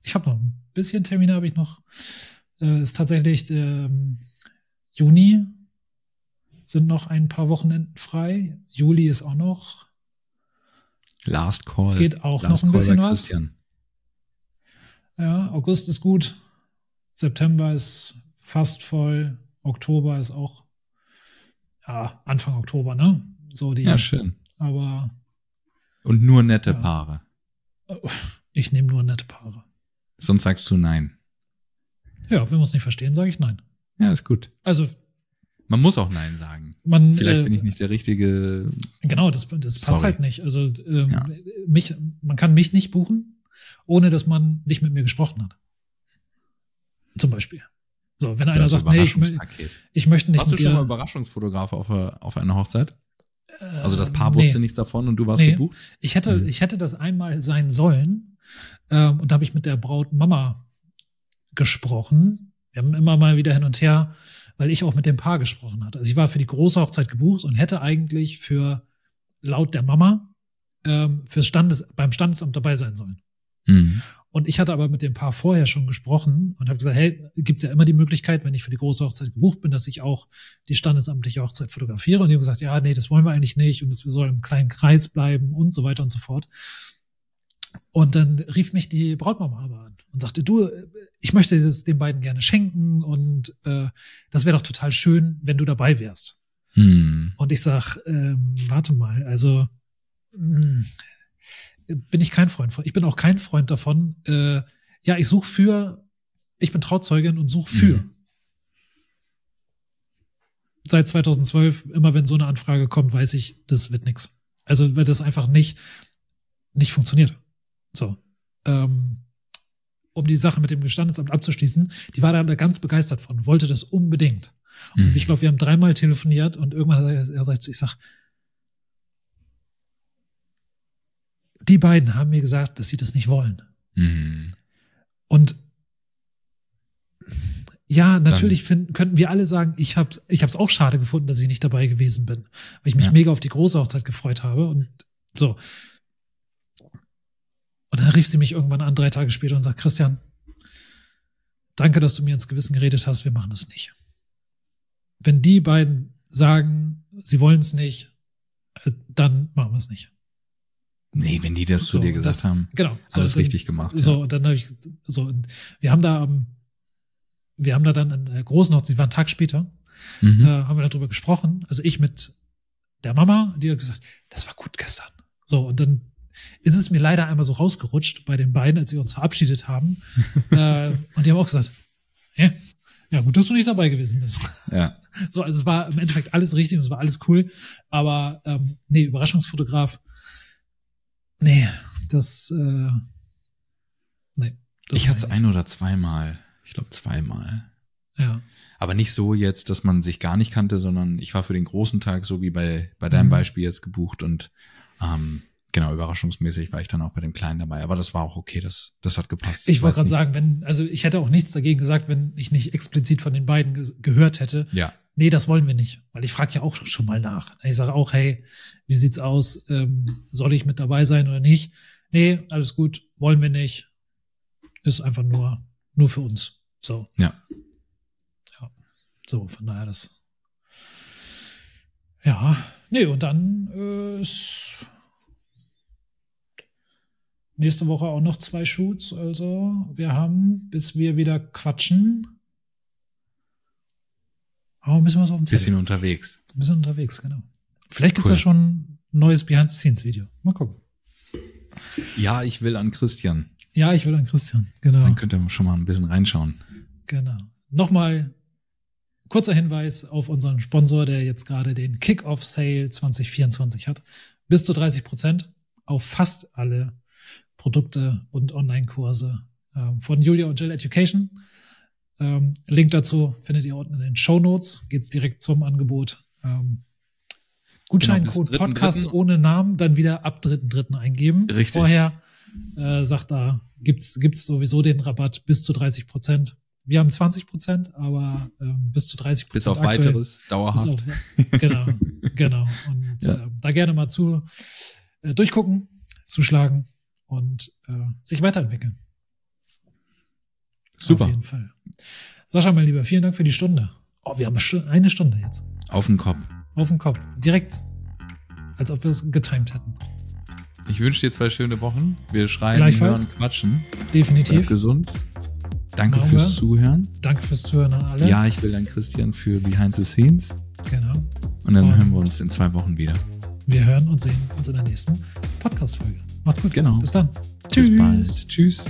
Ich habe noch ein bisschen Termine, habe ich noch. Äh, ist tatsächlich ähm, Juni sind noch ein paar Wochenenden frei. Juli ist auch noch. Last Call. Geht auch Last noch ein Call bisschen was. Christian. Ja, August ist gut. September ist fast voll. Oktober ist auch, ja, Anfang Oktober, ne? So die, Ja, schön. aber Und nur nette Ja. Paare. äh, ich nehme nur nette Paare. Sonst sagst du nein. Ja, wenn wir uns nicht verstehen, sage ich nein. Ja, ist gut. Also Man muss auch nein sagen. man Vielleicht äh, bin ich nicht der richtige. genau, das, das passt Sorry. halt nicht. Also ähm, Ja. mich, man kann mich nicht buchen, ohne dass man nicht mit mir gesprochen hat. Zum Beispiel. So, wenn einer sagt, nee, ich, ich möchte nicht Warst du mit schon mal Überraschungsfotograf auf, einer- auf einer Hochzeit? äh, Also das Paar nee. wusste nichts davon und du warst Nee. gebucht? Ich hätte, Mhm. ich hätte das einmal sein sollen. Ähm, und da habe ich mit der Braut Mama gesprochen. Wir haben immer mal wieder hin und her, weil ich auch mit dem Paar gesprochen hatte. Also ich war für die große Hochzeit gebucht und hätte eigentlich für laut der Mama ähm, fürs Standes, beim Standesamt dabei sein sollen. Mhm. Und ich hatte aber mit dem Paar vorher schon gesprochen und habe gesagt, hey, gibt's ja immer die Möglichkeit, wenn ich für die große Hochzeit gebucht bin, dass ich auch die standesamtliche Hochzeit fotografiere. Und die haben gesagt, ja, nee, das wollen wir eigentlich nicht und es soll im kleinen Kreis bleiben und so weiter und so fort. Und dann rief mich die Brautmama aber an und sagte, du, ich möchte das den beiden gerne schenken und äh, das wäre doch total schön, wenn du dabei wärst. Mhm. Und ich sag, ähm, warte mal, also mh, bin ich kein Freund von. Ich bin auch kein Freund davon. Äh, ja, ich suche für, ich bin Trauzeugin und suche für. Mhm. Seit 2012, immer wenn so eine Anfrage kommt, weiß ich, das wird nix. Also, weil das einfach nicht, nicht funktioniert. So. Ähm, um die Sache mit dem Gestandesamt abzuschließen, die war da ganz begeistert von, wollte das unbedingt. Mhm. Und ich glaube, wir haben dreimal telefoniert und irgendwann hat er er sagt, ich sag, die beiden haben mir gesagt, dass sie das nicht wollen. Mhm. Und ja, natürlich finden, könnten wir alle sagen, ich habe ich hab's auch schade gefunden, dass ich nicht dabei gewesen bin, weil ich mich Ja. mega auf die große Hochzeit gefreut habe und so. Und dann rief sie mich irgendwann an, drei Tage später und sagt, Christian, danke, dass du mir ins Gewissen geredet hast, wir machen das nicht. Wenn die beiden sagen, sie wollen es nicht, äh, dann machen wir es nicht. Nee, wenn die das So, zu dir gesagt das- haben. Genau. Alles dann- richtig gemacht, So, und dann habe ich so, und wir haben da am, wir haben da dann in der großen Hochzeit, sie war einen Tag später, Mhm. äh, haben wir darüber gesprochen. Also ich mit der Mama, die hat gesagt, das war gut gestern. So, und dann ist es mir leider einmal so rausgerutscht bei den beiden, als sie uns verabschiedet haben. äh, und die haben auch gesagt, ja, ja, gut, dass du nicht dabei gewesen bist. Ja. So, also es war im Endeffekt alles richtig und es war alles cool. Aber ähm, nee, Überraschungsfotograf, nee, das, äh, nee. Das Ich hatte es ein oder zweimal. Ich glaube zweimal. Ja. Aber nicht so jetzt, dass man sich gar nicht kannte, sondern ich war für den großen Tag, so wie bei, bei deinem Mhm. Beispiel jetzt gebucht und ähm, genau, überraschungsmäßig war ich dann auch bei dem Kleinen dabei. Aber das war auch okay, das, das hat gepasst. Ich wollte weiß gerade sagen, wenn, also ich hätte auch nichts dagegen gesagt, wenn ich nicht explizit von den beiden ge gehört hätte. Ja. Nee, das wollen wir nicht. Weil ich frage ja auch schon mal nach. Ich sage auch, hey, wie sieht's aus? Ähm, soll ich mit dabei sein oder nicht? Nee, alles gut, wollen wir nicht. Ist einfach nur, nur für uns. So. Ja. Ja. So, von daher das. Ja, nee, und dann äh, ist nächste Woche auch noch zwei Shoots. Also wir haben, bis wir wieder quatschen, haben wir ein bisschen was auf dem Zettel. Bisschen unterwegs. Bisschen unterwegs, genau. Vielleicht gibt's Cool. ja schon ein neues Behind-the-Scenes-Video. Mal gucken. Ja, ich will an Christian. Ja, ich will an Christian. Genau. Dann könnt ihr schon mal ein bisschen reinschauen. Genau. Nochmal kurzer Hinweis auf unseren Sponsor, der jetzt gerade den Kick-Off Sale 2024 hat. Bis zu 30 Prozent auf fast alle Produkte und Online-Kurse äh, von Julia und Jill Education. Ähm, Link dazu findet ihr unten in den Show Notes. Geht's direkt zum Angebot. Ähm, Gutscheincode Genau, Podcast 3.3.. ohne Namen, dann wieder ab 3.3. eingeben. Richtig. Vorher äh, sagt da, gibt's gibt's sowieso den Rabatt bis zu 30 Prozent. Wir haben 20 Prozent, aber ähm, bis zu 30 Prozent. Bis auf weiteres, Bis dauerhaft. auf, genau, genau. Und Ja. äh, da gerne mal zu äh, durchgucken, zuschlagen und äh, sich weiterentwickeln. Super. Auf jeden Fall. Sascha, mein Lieber, vielen Dank für die Stunde. Oh, wir haben eine Stunde, jetzt. Auf den Kopf. Auf dem Kopf. Direkt. Als ob wir es getimed hätten. Ich wünsche dir zwei schöne Wochen. Wir schreien, hören, quatschen. Bleib Definitiv. gesund. Danke Machen fürs wir. Zuhören. Danke fürs Zuhören an alle. Ja, ich will dann Christian für Behind the Scenes. Genau. Und dann Und- hören wir uns in zwei Wochen wieder. Wir hören und sehen uns in der nächsten Podcast-Folge. Macht's gut. Genau. Bis dann. Bis bald. Tschüss.